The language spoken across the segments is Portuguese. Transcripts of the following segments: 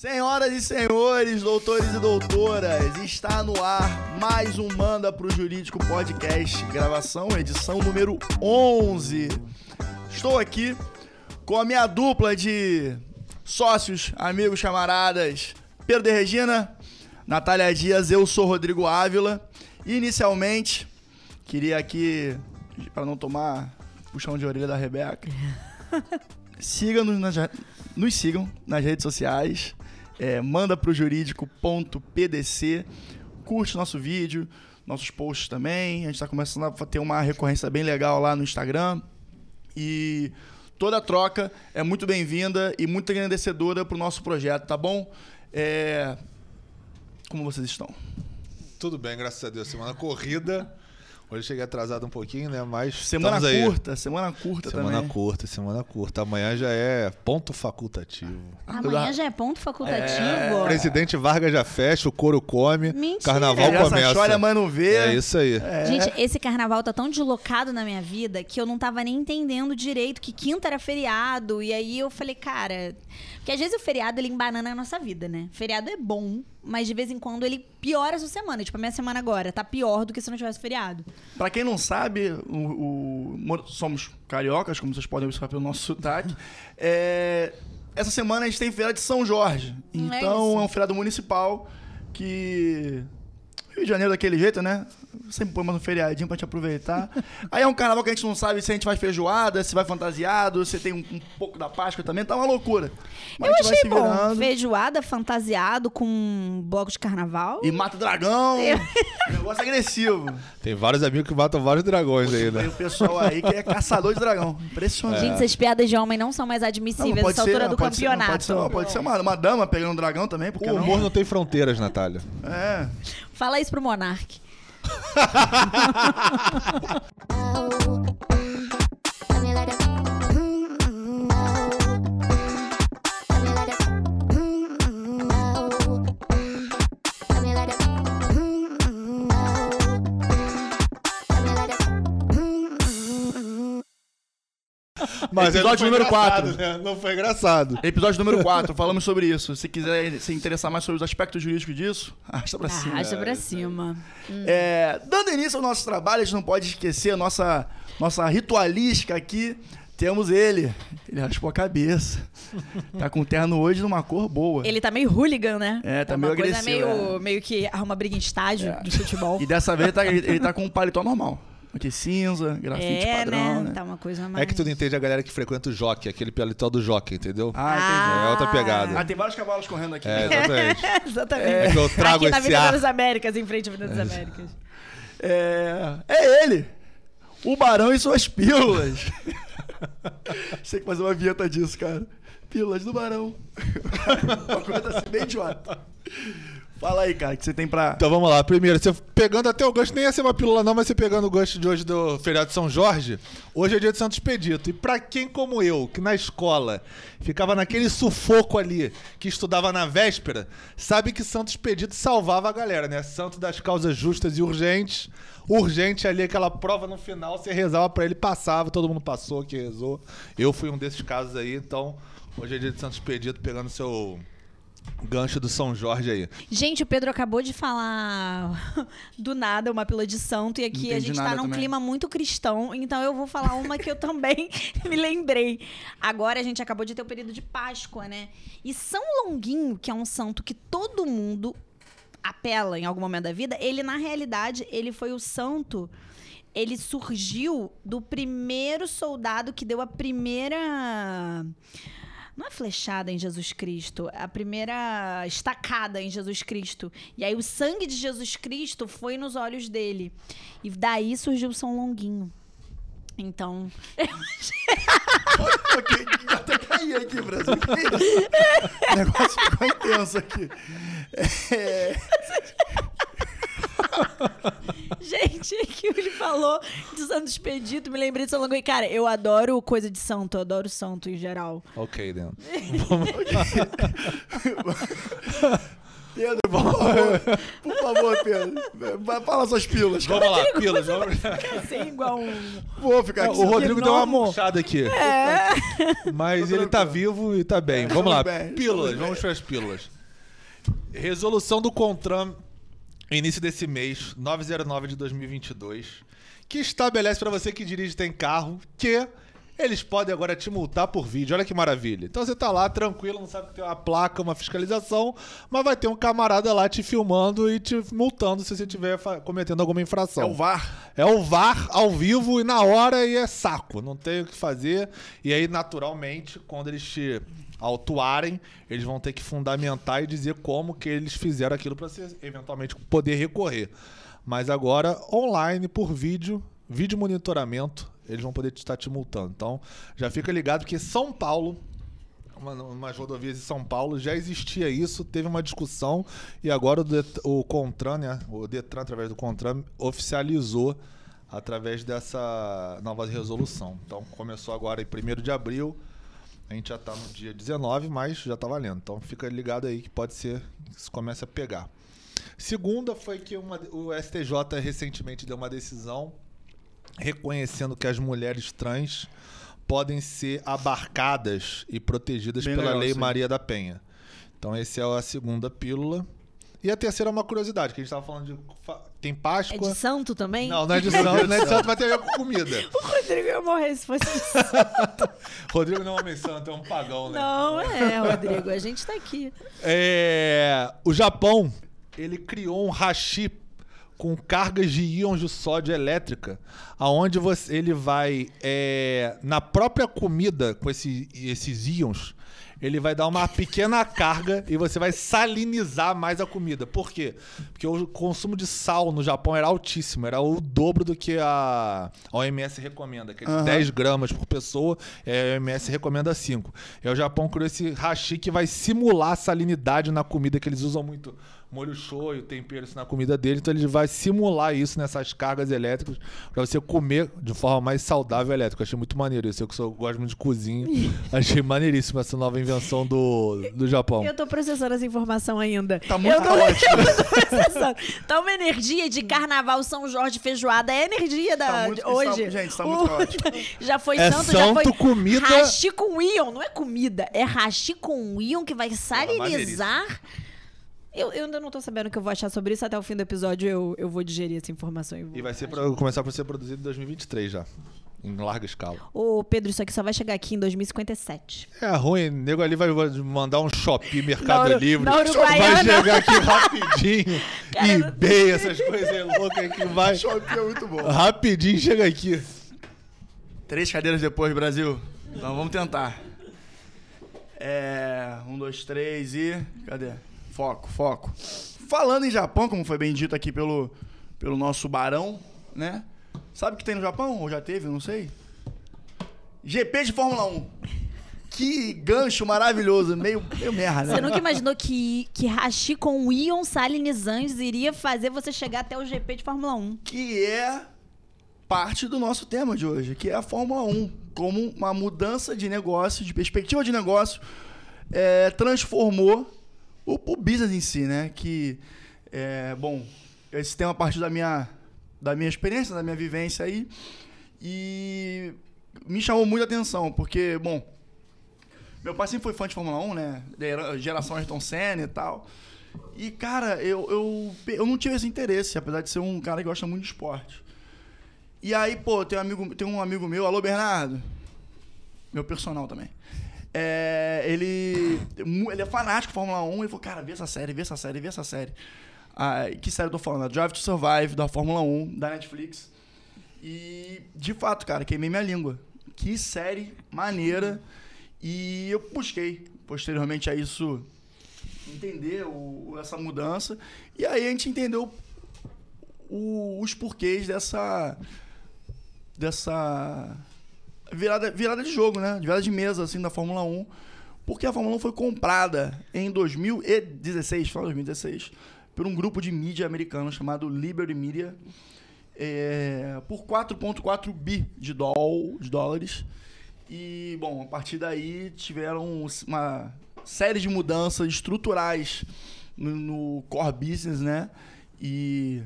Senhoras e senhores, doutores e doutoras, está no ar mais um Manda pro Jurídico Podcast, gravação, edição número 11. Estou aqui com a minha dupla de sócios, amigos, camaradas, Pedro de Regina, Natália Dias, eu sou Rodrigo Ávila. E inicialmente, queria aqui, para não tomar puxão de orelha da Rebeca, siga-nos nas, nos sigam nas redes sociais, é, manda pro jurídico.pdc, curte nosso vídeo, nossos posts também. A gente está começando a ter uma recorrência bem legal lá no Instagram. E toda troca é muito bem-vinda e muito agradecedora pro nosso projeto, tá bom? É... Como vocês estão? Tudo bem, graças a Deus. Semana corrida. Hoje cheguei atrasado um pouquinho, né? Mas. Semana curta, aí. semana curta semana também. Semana curta, semana curta. Amanhã já é ponto facultativo. Amanhã já é ponto facultativo? É... Presidente Vargas já fecha, o couro come. Mentira. Carnaval é, começa. Chora, mas não vê. É isso aí. É. Gente, esse carnaval tá tão deslocado na minha vida que eu não tava nem entendendo direito que quinta era feriado. E aí eu falei, cara. Porque às vezes o feriado ele embanana a nossa vida, né? Feriado é bom, mas de vez em quando ele piora a sua semana. Tipo, a minha semana agora tá pior do que se não tivesse feriado. Pra quem não sabe, o, o, somos cariocas, como vocês podem observar pelo nosso sotaque. É, essa semana a gente tem feira de São Jorge. Então é, é um feriado municipal que Rio de Janeiro daquele jeito, né? Sempre põe mais um feriadinho pra te aproveitar. Aí é um carnaval que a gente não sabe se a gente vai feijoada, se vai fantasiado, se tem um, um pouco da Páscoa também, tá uma loucura. Mas Eu achei bom. Feijoada, fantasiado com bloco de carnaval. E mata dragão. Eu... Negócio agressivo. Tem vários amigos que matam vários dragões aí, né? Tem o pessoal aí que é caçador de dragão. Impressionante. Gente, essas piadas de homem não são mais admissíveis nessa altura ser, do campeonato. Ser, pode ser, não, pode ser uma, uma, dama pegando um dragão também. O humor não? não tem fronteiras, Natália. É. Fala isso pro Monark oh. Mas episódio número 4. Né? Não foi engraçado. Episódio número 4, falamos sobre isso. Se quiser se interessar mais sobre os aspectos jurídicos disso, arrasta pra cima. Arrasta pra cima. É, dando início ao nosso trabalho, a gente não pode esquecer a nossa, nossa ritualística aqui. Temos ele. Ele raspou a cabeça. Tá com terno hoje numa cor boa. Ele tá meio hooligan, né? É, tá, meio agressivo. Meio, é. meio que arruma briga em estádio é. de futebol. E dessa vez ele tá, ele tá com um paletó normal. Aqui cinza, grafite é, padrão, né? né? Tá uma coisa mais... É que tu não entende a galera que frequenta o jockey, aquele paletó do jockey, entendeu? Ah, entendi. É outra pegada. Ah, tem vários cavalos correndo aqui. É, exatamente. exatamente. É que eu trago aqui esse na Vida ar. das Américas, em frente à Vida das Américas. É, é ele! O Barão e suas pílulas. Tem que fazer uma vinheta disso, cara. Pílulas do Barão. uma coisa assim bem idiota. Fala aí, cara, o que você tem pra. Então vamos lá. Primeiro, você pegando até o gancho, nem ia ser uma pílula, não, mas você pegando o gancho de hoje do feriado de São Jorge, hoje é dia de Santo Expedito. E pra quem como eu, que na escola ficava naquele sufoco ali, que estudava na véspera, sabe que Santo Expedito salvava a galera, né? Santo das causas justas e urgentes. Urgente ali, aquela prova no final, você rezava pra ele, passava, todo mundo passou que rezou. Eu fui um desses casos aí, então hoje é dia de Santo Expedito, pegando seu gancho do São Jorge aí. Gente, o Pedro acabou de falar do nada uma pílula de santo e aqui a gente tá num também. clima muito cristão, então eu vou falar uma que eu também me lembrei. Agora a gente acabou de ter o período de Páscoa, né? E São Longuinho, que é um santo que todo mundo apela em algum momento da vida, ele na realidade, ele foi o santo ele surgiu do primeiro soldado que deu a primeira não é flechada em Jesus Cristo, é a primeira estacada em Jesus Cristo. E aí o sangue de Jesus Cristo foi nos olhos dele. E daí surgiu São Longuinho. Então. Até caí aqui, Brasil. O negócio ficou intenso aqui. É... Gente, que ele falou de Santo Expedito, me lembrei de São Longo. Cara, eu adoro coisa de santo, eu adoro santo em geral. Ok, Dan. Pedro, por favor, por favor, Pedro. Fala suas pílulas. Vamos lá, pílulas. Vamos... Assim, igual um... Vou ficar aqui. O Rodrigo deu uma murchada aqui. É. Mas ele tá vivo e tá bem. Vamos lá, pílulas. Vamos para as pílulas. Resolução do CONTRAN, início desse mês, 909 de 2022, que estabelece para você que dirige tem carro que eles podem agora te multar por vídeo. Olha que maravilha. Então você tá lá tranquilo, não sabe que tem uma placa, uma fiscalização, mas vai ter um camarada lá te filmando e te multando se você estiver cometendo alguma infração. É o VAR. É o VAR ao vivo e na hora e é saco. Não tem o que fazer. E aí, naturalmente, quando eles te autuarem, eles vão ter que fundamentar e dizer como que eles fizeram aquilo para eventualmente poder recorrer. Mas agora, online, por vídeo, vídeo monitoramento, eles vão poder estar te multando. Então, já fica ligado que São Paulo, uma, umas rodovias de São Paulo, já existia isso, teve uma discussão e agora o, Det o Contran, né, o Detran, através do Contran, oficializou através dessa nova resolução. Então, começou agora em 1 de abril, a gente já está no dia 19, mas já está valendo. Então, fica ligado aí que pode ser que isso comece a pegar. Segunda foi que uma, o STJ recentemente deu uma decisão reconhecendo que as mulheres trans podem ser abarcadas e protegidas Bem pela legal, Lei sim. Maria da Penha. Então, essa é a segunda pílula. E a terceira é uma curiosidade, que a gente estava falando de. Tem Páscoa. É de santo também? Não, não é de santo, não é de santo, mas tem a ver com comida. O Rodrigo ia morrer se fosse de santo. Rodrigo não é um homem santo, é um pagão, né? Não é, Rodrigo, a gente está aqui. É, o Japão, ele criou um hashi com cargas de íons de sódio elétrica, aonde você, ele vai é, na própria comida com esse, esses íons, ele vai dar uma pequena carga e você vai salinizar mais a comida. Por quê? Porque o consumo de sal no Japão era altíssimo, era o dobro do que a, OMS recomenda, que é uhum. 10 gramas por pessoa, a OMS recomenda 5. E o Japão criou esse hashi que vai simular a salinidade na comida que eles usam muito molho shoyu, tempero na comida dele, então ele vai simular isso nessas cargas elétricas para você comer de forma mais saudável elétrica. Achei muito maneiro isso. Eu que sou, gosto muito de cozinha, achei maneiríssimo essa nova invenção do, do Japão. Eu tô processando essa informação ainda. Tá muito eu ótimo. Tá uma energia de carnaval São Jorge feijoada, é energia da tá muito, hoje. Está, gente, tá muito o... ótimo. Já foi é santo, santo, já foi comida. Rachi com íon, não é comida, é rachi com íon que vai salinizar eu, eu, ainda não tô sabendo o que eu vou achar sobre isso. Até o fim do episódio eu, eu vou digerir essa informação. E, e vai ser pra, começar a ser produzido em 2023 já. Em larga escala. Ô, Pedro, isso aqui só vai chegar aqui em 2057. É ruim, o nego ali vai mandar um shopping Mercado na, Livre. Vai chegar aqui rapidinho. Cara, eBay, essas coisas loucas que vai. Shopping é muito bom. Rapidinho chega aqui. Três cadeiras depois, Brasil. Então vamos tentar. É. Um, dois, três e. Cadê? Foco, foco. Falando em Japão, como foi bem dito aqui pelo, pelo nosso barão, né? Sabe o que tem no Japão? Ou já teve? Não sei. GP de Fórmula 1. Que gancho maravilhoso, meio, meio merda, né? Você nunca imaginou que, que hashi com íon salinizantes iria fazer você chegar até o GP de Fórmula 1? Que é parte do nosso tema de hoje, que é a Fórmula 1. Como uma mudança de negócio, de perspectiva de negócio, é, transformou o, o business em si, né? Que, é, bom, esse tema a partir da minha, da minha experiência, da minha vivência aí. E me chamou muita atenção, porque, bom, meu pai sempre foi fã de Fórmula 1, né? Geração Ayrton Senna e tal. E, cara, eu, eu, eu não tive esse interesse, apesar de ser um cara que gosta muito de esporte. E aí, pô, tem um amigo, tem um amigo meu, alô Bernardo, meu personal também. É, ele, ele é fanático de Fórmula 1. Ele falou, cara, vê essa série, vê essa série, vê essa série. Ah, que série eu tô falando? A Drive to Survive, da Fórmula 1, da Netflix. E, de fato, cara, queimei minha língua. Que série maneira. E eu busquei, posteriormente a isso, entender o, essa mudança. E aí a gente entendeu o, os porquês dessa... Dessa virada, virada de jogo, né? Virada de mesa, assim, da Fórmula 1. Porque a Fórmula 1 foi comprada em 2016, foi 2016, por um grupo de mídia americano chamado Liberty Media, é, por 4,4 bi de, doll, de dólares. E, bom, a partir daí tiveram uma série de mudanças estruturais no, no core business, né? E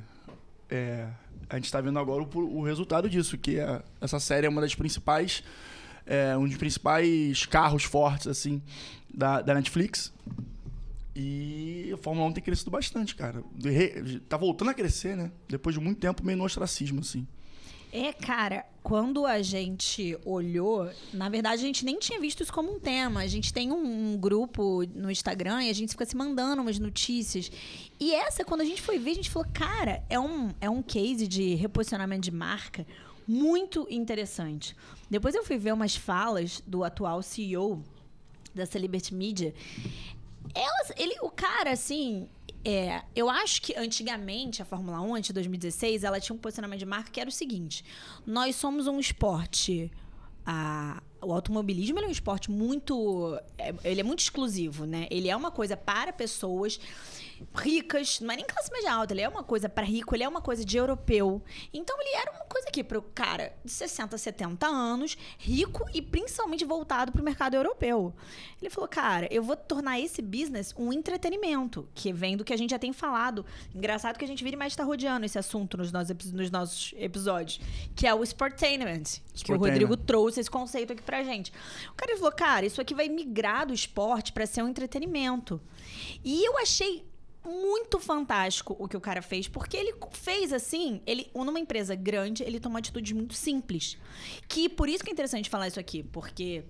é, a gente está vendo agora o, o, resultado disso, que é, essa série é uma das principais, é, um dos principais carros fortes assim da, da Netflix. E a Fórmula 1 tem crescido bastante, cara. Tá voltando a crescer, né? Depois de muito tempo meio no ostracismo, assim. É, cara, quando a gente olhou, na verdade a gente nem tinha visto isso como um tema. A gente tem um, um, grupo no Instagram e a gente fica se mandando umas notícias. E essa, quando a gente foi ver, a gente falou, cara, é um, é um case de reposicionamento de marca muito interessante. Depois eu fui ver umas falas do atual CEO da Celebrity Media. Elas, ele, o cara, assim, é, eu acho que antigamente a Fórmula 1, antes de 2016, ela tinha um posicionamento de marca que era o seguinte: nós somos um esporte. A, o automobilismo é um esporte muito. É, ele é muito exclusivo, né? Ele é uma coisa para pessoas ricas, não é nem classe média alta, ele é uma coisa para rico, ele é uma coisa de europeu. Então ele era uma coisa aqui para o cara de 60, 70 anos, rico e principalmente voltado para o mercado europeu. Ele falou: "Cara, eu vou tornar esse business um entretenimento, que vem do que a gente já tem falado. Engraçado que a gente vira e mais está rodeando esse assunto nos nossos, nos nossos episódios, que é o sportainment, que o Rodrigo trouxe esse conceito aqui pra gente. O cara falou: "Cara, isso aqui vai migrar do esporte para ser um entretenimento". E eu achei muito fantástico o que o cara fez, porque ele fez assim, ele numa empresa grande, ele tomou atitudes muito simples. Que por isso que é interessante falar isso aqui, porque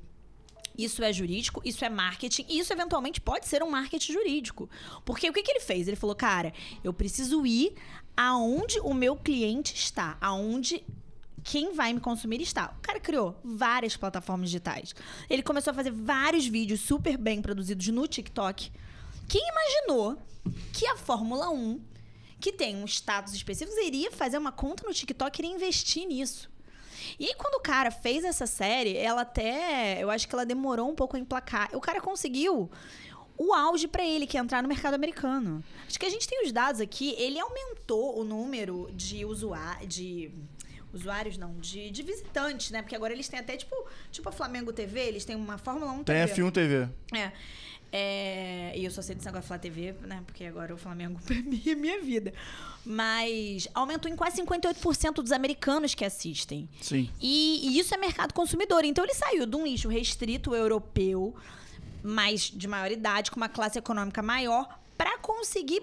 isso é jurídico, isso é marketing, e isso eventualmente pode ser um marketing jurídico. Porque o que, que ele fez? Ele falou, cara, eu preciso ir aonde o meu cliente está, aonde quem vai me consumir está. O cara criou várias plataformas digitais. Ele começou a fazer vários vídeos super bem produzidos no TikTok. Quem imaginou que a Fórmula 1, que tem um status específico, iria fazer uma conta no TikTok e iria investir nisso. E aí, quando o cara fez essa série, ela até. Eu acho que ela demorou um pouco a emplacar. O cara conseguiu o auge para ele, que é entrar no mercado americano. Acho que a gente tem os dados aqui, ele aumentou o número de usuários. De usuários não, de, de visitantes, né? Porque agora eles têm até tipo, tipo a Flamengo TV, eles têm uma Fórmula 1 TV. Tem F1 TV. É. É, e eu só sei desse negócio de Flá TV, né? Porque agora o Flamengo pra mim é minha vida. Mas aumentou em quase 58% dos americanos que assistem. Sim. E, e, isso é mercado consumidor. Então ele saiu de um nicho restrito europeu, mais de maior idade, com uma classe econômica maior, para conseguir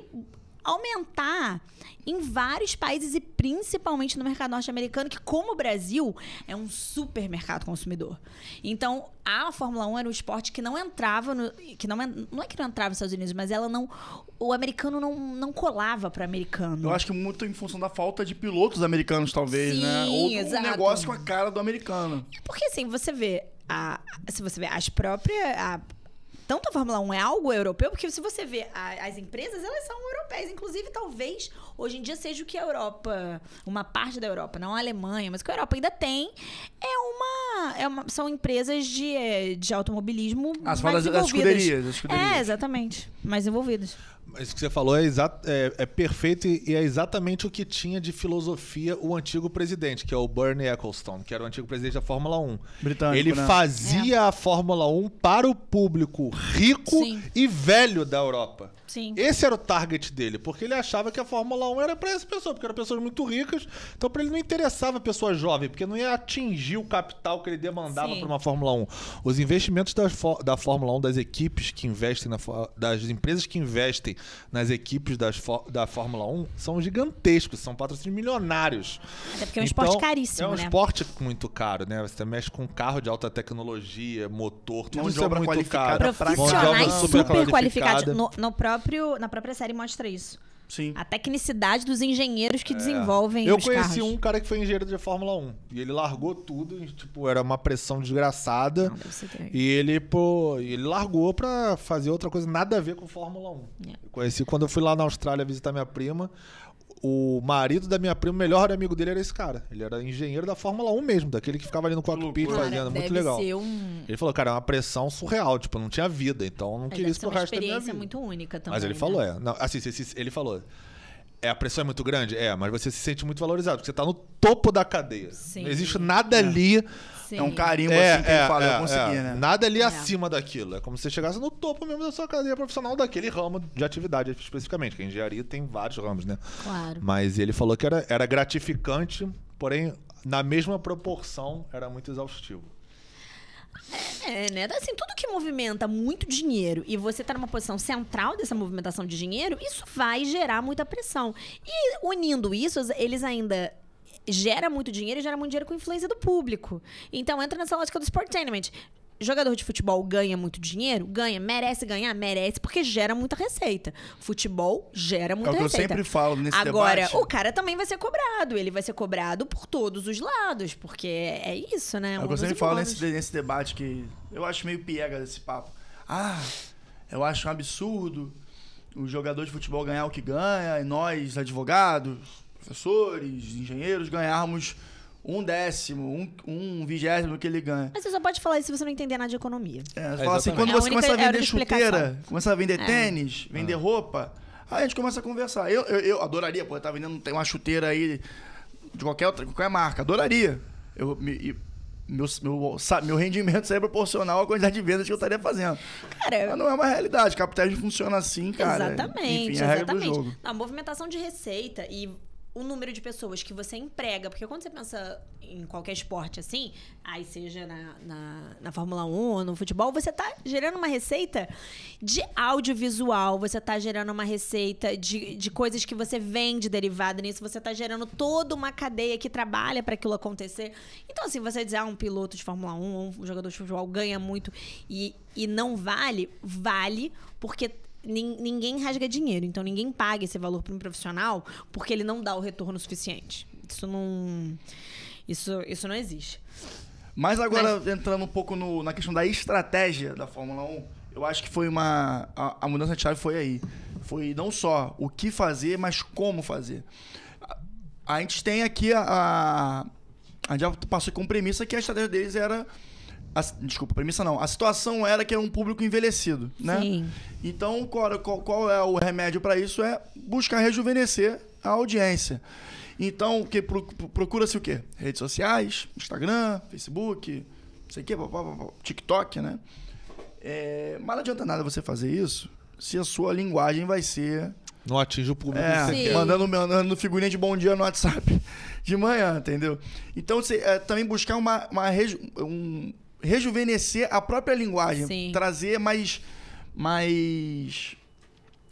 aumentar em vários países e principalmente no mercado norte-americano, que, como o Brasil, é um super mercado consumidor. Então, a Fórmula 1 era um esporte que não entrava no, que não, não é que não entrava nos Estados Unidos, mas ela não o americano não, não colava para americano. Eu acho que muito em função da falta de pilotos americanos, talvez, Sim, né? Ou exato. um negócio com a cara do americano. É porque assim, você vê a, se você vê as próprias a, tanto a Fórmula 1 é algo europeu, porque se você vê a, as empresas, elas são europeias. Inclusive, talvez hoje em dia seja o que a Europa, uma parte da Europa, não a Alemanha, mas o que a Europa ainda tem é uma. É uma são empresas de, eh, de automobilismo. As mais das, escuderias, das escuderias. É, exatamente. Mais envolvidas. Isso que você falou é, é, é, perfeito e é exatamente o que tinha de filosofia o antigo presidente, que é o Bernie Ecclestone, que era o antigo presidente da Fórmula 1. Britânico, Ele né? fazia é. a Fórmula 1 para o público rico Sim. e velho da Europa. Sim. Esse era o target dele, porque ele achava que a Fórmula 1 era para essa pessoa, porque eram pessoas muito ricas. Então, para ele não interessava a pessoa jovem, porque não ia atingir o capital que ele demandava para uma Fórmula 1. Os investimentos da, da Fórmula 1, das equipes que investem, na, das empresas que investem nas equipes das, da Fórmula 1, são gigantescos, são patrocínios milionários. Até porque é um então, esporte caríssimo. É um né? esporte muito caro, né? Você mexe com carro de alta tecnologia, motor, tudo Mão isso é muito caro. Profissionais super qualificados. No, no próprio próprio, na própria série mostra isso. Sim. A tecnicidade dos engenheiros que é. desenvolvem Eu conheci carros. um cara que foi engenheiro de Fórmula 1. E ele largou tudo, e, tipo, era uma pressão desgraçada. Não, e ele, pô, ele largou pra fazer outra coisa, nada a ver com Fórmula 1. Yeah. É. Eu conheci quando eu fui lá na Austrália visitar minha prima o marido da minha prima, o melhor amigo dele era esse cara. Ele era engenheiro da Fórmula 1 mesmo, daquele que ficava ali no cockpit cara, fazendo. Muito legal. Um... Ele falou, cara, é uma pressão surreal, tipo, não tinha vida, então não queria isso pro resto da minha vida. muito única também. Mas ele né? falou, é. Não, assim, ele falou. É, a pressão é muito grande? É, mas você se sente muito valorizado, porque você tá no topo da cadeia. Sim. Não existe nada é. ali. Sim. É um carimbo é, assim que é, fala, é, eu consegui, é. né? Nada ali acima daquilo. É como se você chegasse no topo mesmo da sua cadeia profissional daquele ramo de atividade especificamente, que a engenharia tem vários ramos, né? Claro. Mas ele falou que era, era gratificante, porém, na mesma proporção, era muito exaustivo. É, né? Assim, tudo que movimenta muito dinheiro e você tá numa posição central dessa movimentação de dinheiro, isso vai gerar muita pressão. E unindo isso, eles ainda gera muito dinheiro e gera muito dinheiro com influência do público. Então entra nessa lógica do sportainment jogador de futebol ganha muito dinheiro? Ganha. Merece ganhar? Merece, porque gera muita receita. Futebol gera muita receita. É o que receita. eu sempre falo nesse Agora, debate. o cara também vai ser cobrado. Ele vai ser cobrado por todos os lados, porque é isso, né? É o que eu sempre falo nesse, nesse debate que eu acho meio piega desse papo. Ah, eu acho um absurdo o jogador de futebol ganhar o que ganha e nós, advogados, professores, engenheiros, ganharmos um décimo, um, um vigésimo que ele ganha. Mas você só pode falar isso se você não entender nada de economia. É, você é fala assim, quando é você única, começa a é vender chuteira, começa a vender é. tênis, vender ah. roupa, aí a gente começa a conversar. Eu, eu, eu adoraria, pô, tá vendendo uma chuteira aí de qualquer outra, qualquer marca, adoraria. Eu, me, meu, meu, meu rendimento seria proporcional à quantidade de vendas que eu estaria fazendo. Cara, Mas não é uma realidade. Capitalismo funciona assim, cara. Exatamente, Enfim, é a regra exatamente. Do jogo. A movimentação de receita e o número de pessoas que você emprega, porque quando você pensa em qualquer esporte assim, aí seja na, na, na Fórmula 1 ou no futebol, você está gerando uma receita de audiovisual, você está gerando uma receita de, de coisas que você vende derivada nisso, você está gerando toda uma cadeia que trabalha para aquilo acontecer. Então, assim, você dizer, ah, um piloto de Fórmula 1 ou um jogador de futebol ganha muito e, e não vale, vale, porque ninguém rasga dinheiro, então ninguém paga esse valor para um profissional porque ele não dá o retorno suficiente. Isso não, isso, isso não existe. Mas agora, Mas... entrando um pouco no, na questão da estratégia da Fórmula 1, eu acho que foi uma. A, a, mudança de chave foi aí. Foi não só o que fazer, mas como fazer. A, a gente tem aqui a, a. A gente já passou com premissa que a estratégia deles era a, desculpa, premissa não. A situação era que era um público envelhecido, né? Sim. Então, qual, qual, qual é o remédio para isso? É buscar rejuvenescer a audiência. Então, que procura-se o quê? Redes sociais, Instagram, Facebook, não sei o quê, TikTok, né? É, mas não adianta nada você fazer isso se a sua linguagem vai ser não atinge o público é, que mandando, mandando figurinha de bom dia no WhatsApp de manhã, entendeu? Então, você, é, também buscar uma, uma um, rejuvenescer a própria linguagem, Sim. trazer mais, mais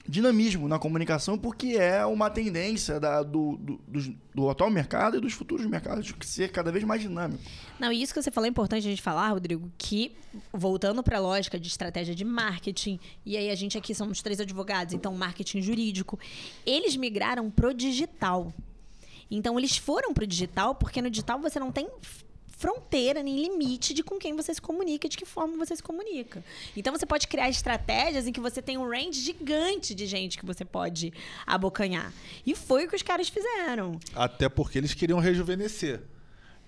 dinamismo na comunicação, porque é uma tendência da, do, do, do, do, atual mercado e dos futuros mercados ser cada vez mais dinâmico. Não, e isso que você falou é importante a gente falar, Rodrigo, que voltando para a lógica de estratégia de marketing, e aí a gente aqui somos três advogados, então marketing jurídico, eles migraram pro digital. Então eles foram pro digital porque no digital você não tem fronteira, nem limite de com quem você se comunica, de que forma você se comunica. Então você pode criar estratégias em que você tem um range gigante de gente que você pode abocanhar. E foi o que os caras fizeram. Até porque eles queriam rejuvenescer.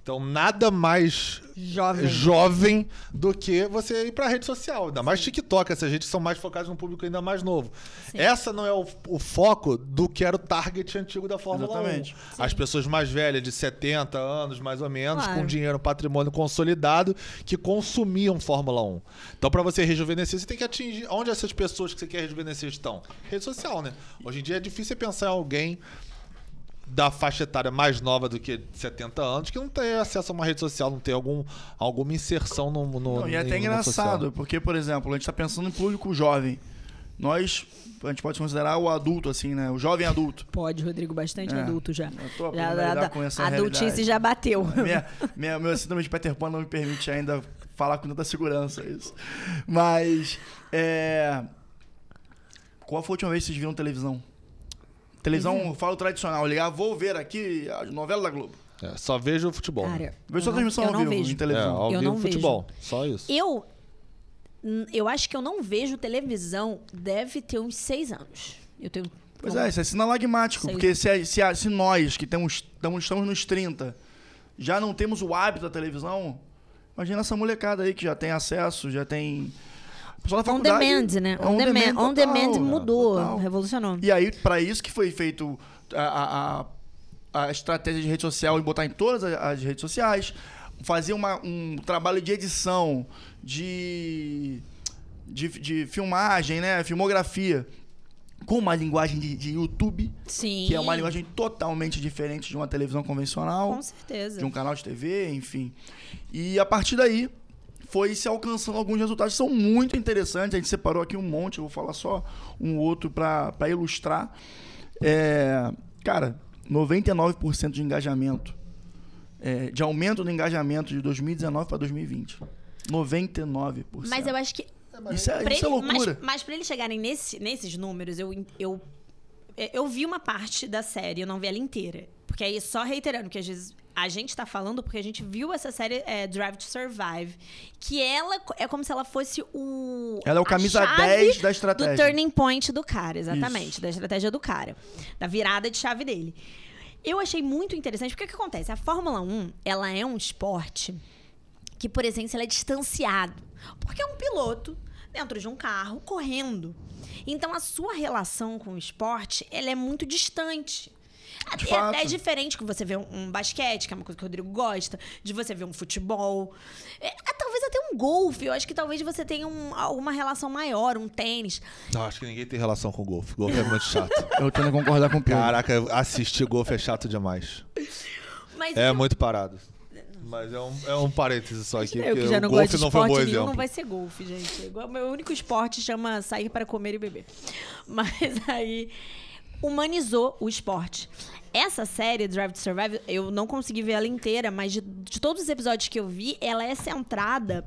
Então, nada mais jovem. jovem do que você ir para a rede social. Ainda mais TikTok, essas redes são mais focadas no público ainda mais novo. Sim. Essa não é o, o, foco do que era o target antigo da Fórmula Exatamente. 1. Sim. As pessoas mais velhas, de 70 anos, mais ou menos, claro. com dinheiro, patrimônio consolidado, que consumiam Fórmula 1. Então, para você rejuvenescer, você tem que atingir. Onde essas pessoas que você quer rejuvenescer estão? Rede social, né? Hoje em dia é difícil pensar em alguém da faixa etária mais nova do que 70 anos que não tem acesso a uma rede social, não tem algum, alguma inserção no, no não, E é até engraçado, social. porque, por exemplo, a gente está pensando em público jovem. Nós, a gente pode considerar o adulto, assim, né? O jovem adulto. Pode, Rodrigo, bastante é. adulto já. Eu tô já a, com essa adultice já bateu. Minha, minha, meu síndrome de Peter Pan não me permite ainda falar com tanta segurança isso. Mas, é... Qual foi a última vez que vocês viram televisão? Televisão, uhum. falo tradicional, ligar, vou ver aqui a novela da Globo. É, só vejo futebol. Cara, vejo só transmissão ao vivo vejo. em televisão. É, ao eu vivo não futebol, vejo. só isso. Eu, eu acho que eu não vejo televisão, deve ter uns seis anos. Eu tenho... Pois é, isso é sinalagmático, porque se, se, se nós, que temos, estamos nos 30, já não temos o hábito da televisão, imagina essa molecada aí que já tem acesso, já tem pessoa da faculdade... On demand, né? É on, on demand, demand, on demand mudou, total. revolucionou. E aí, para isso que foi feito a, a, a, estratégia de rede social e botar em todas as redes sociais, fazer uma, um trabalho de edição, de, de, de filmagem, né? Filmografia com uma linguagem de, de, YouTube, Sim. que é uma linguagem totalmente diferente de uma televisão convencional. Com certeza. De um canal de TV, enfim. E a partir daí foi se alcançando alguns resultados que são muito interessantes. A gente separou aqui um monte, eu vou falar só um outro para ilustrar. É, cara, 99% de engajamento, é, de aumento do engajamento de 2019 para 2020. 99%. Mas eu acho que isso é, isso é loucura. Mas, mas para eles chegarem nesse, nesses números, eu, eu, eu vi uma parte da série, eu não vi ela inteira. Porque aí, só reiterando, que às vezes a gente tá falando porque a gente viu essa série é, Drive to Survive. Que ela é como se ela fosse o. Ela é o camisa 10 da estratégia. Do turning point do cara, exatamente. Isso. Da estratégia do cara. Da virada de chave dele. Eu achei muito interessante, porque o que acontece? A Fórmula 1, ela é um esporte que, por exemplo, ela é distanciado. Porque é um piloto dentro de um carro, correndo. Então, a sua relação com o esporte, ela é muito distante. É, é, diferente que você vê um, um, basquete, que é uma coisa que o Rodrigo gosta, de você ver um futebol. É, é, talvez até um golfe. Eu acho que talvez você tenha um, alguma relação maior, um tênis. Não, acho que ninguém tem relação com golfe. Golfe é muito chato. Eu tendo a concordar com o Pedro. Caraca, assistir golfe é chato demais. Mas é eu... muito parado. Mas é um, é um parênteses só aqui, eu que já não o golfe não foi um bom exemplo. não vai ser golfe, gente. Igual, meu único esporte chama sair para comer e beber. Mas aí humanizou o esporte. Essa série, Drive to Survive, eu não consegui ver ela inteira, mas de, de todos os episódios que eu vi, ela é centrada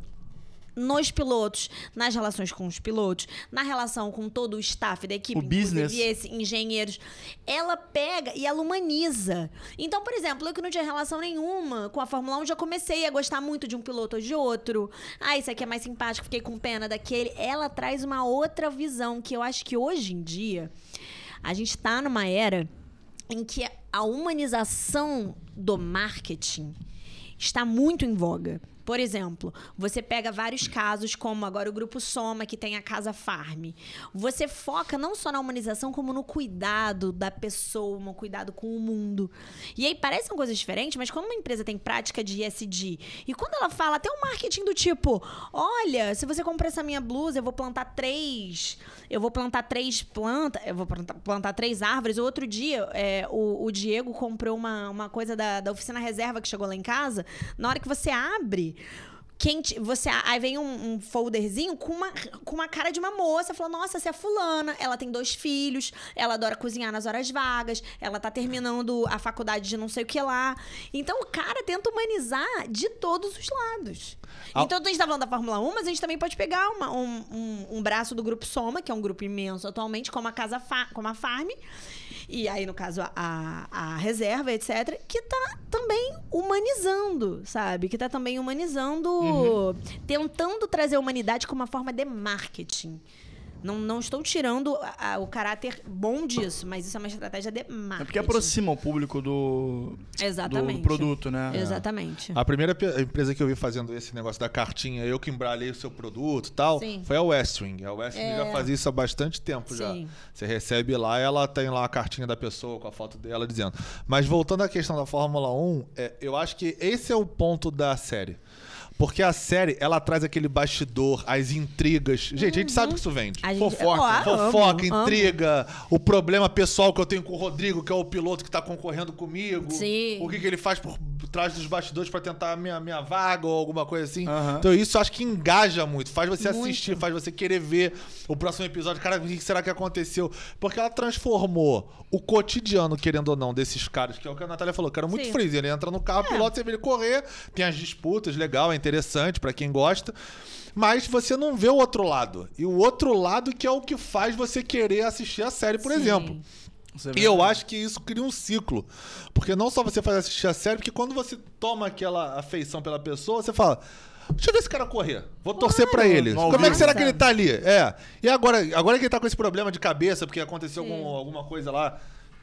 nos pilotos, nas relações com os pilotos, na relação com todo o staff da equipe, o business. esse, engenheiros. Ela pega e ela humaniza. Então, por exemplo, eu que não tinha relação nenhuma com a Fórmula 1, já comecei a gostar muito de um piloto ou de outro. Ah, esse aqui é mais simpático, fiquei com pena daquele. Ela traz uma outra visão que eu acho que hoje em dia a gente está numa era em que a humanização do marketing está muito em voga. Por exemplo, você pega vários casos, como agora o Grupo Soma, que tem a Casa Farm. Você foca não só na humanização, como no cuidado da pessoa, no cuidado com o mundo. E aí parecem coisas diferentes, mas quando uma empresa tem prática de ESG, e quando ela fala até um marketing do tipo: olha, se você comprar essa minha blusa, eu vou plantar três. Eu vou plantar três plantas, eu vou plantar, plantar três árvores. O outro dia, é, o, o, Diego comprou uma, uma coisa da, da oficina reserva que chegou lá em casa. Na hora que você abre, quem você aí vem um, um, folderzinho com uma, com uma cara de uma moça, falou: "Nossa, essa é a fulana, ela tem dois filhos, ela adora cozinhar nas horas vagas, ela tá terminando a faculdade de não sei o que lá". Então o cara tenta humanizar de todos os lados. Ah. Então a gente tá falando da Fórmula 1, mas a gente também pode pegar uma, um, um, um, braço do grupo Soma, que é um grupo imenso atualmente, como a Casa Fa como a Farm, e aí, no caso, a, a reserva, etc., que tá também humanizando, sabe? Que tá também humanizando, uhum. tentando trazer a humanidade como uma forma de marketing. Não, não estou tirando a, a, o caráter bom disso, mas isso é uma estratégia de marketing. É porque aproxima o público do, Exatamente. do produto, né? Exatamente. A primeira empresa que eu vi fazendo esse negócio da cartinha, eu que embralhei o seu produto e tal, Sim. foi a Westwing. A Westwing é... já fazia isso há bastante tempo Sim. já. Você recebe lá, ela tem lá a cartinha da pessoa com a foto dela dizendo. Mas voltando à questão da Fórmula 1, é, eu acho que esse é o ponto da série. Porque a série, ela traz aquele bastidor, as intrigas. Gente, a gente sabe que isso vende. A gente... Fofoca. Oh, fofoca, amo, intriga, amo. o problema pessoal que eu tenho com o Rodrigo, que é o piloto que tá concorrendo comigo. Sim. O que, que ele faz por trás dos bastidores para tentar a minha, minha vaga ou alguma coisa assim. Uhum. Então isso acho que engaja muito, faz você muito. assistir, faz você querer ver o próximo episódio. Cara, o que será que aconteceu? Porque ela transformou o cotidiano, querendo ou não, desses caras, que é o que a Natália falou, que era muito freezer. Ele entra no carro, é. piloto, você vê ele correr, tem as disputas, legal, é interessante para quem gosta mas você não vê o outro lado. E o outro lado que é o que faz você querer assistir a série, por Sim. exemplo. E eu acho que isso cria um ciclo. Porque não só você faz assistir a série, porque quando você toma aquela afeição pela pessoa, você fala. Deixa eu ver esse cara correr. Vou torcer para ele. Como é que será que ele tá ali? É. E agora, agora que ele tá com esse problema de cabeça, porque aconteceu algum, alguma coisa lá.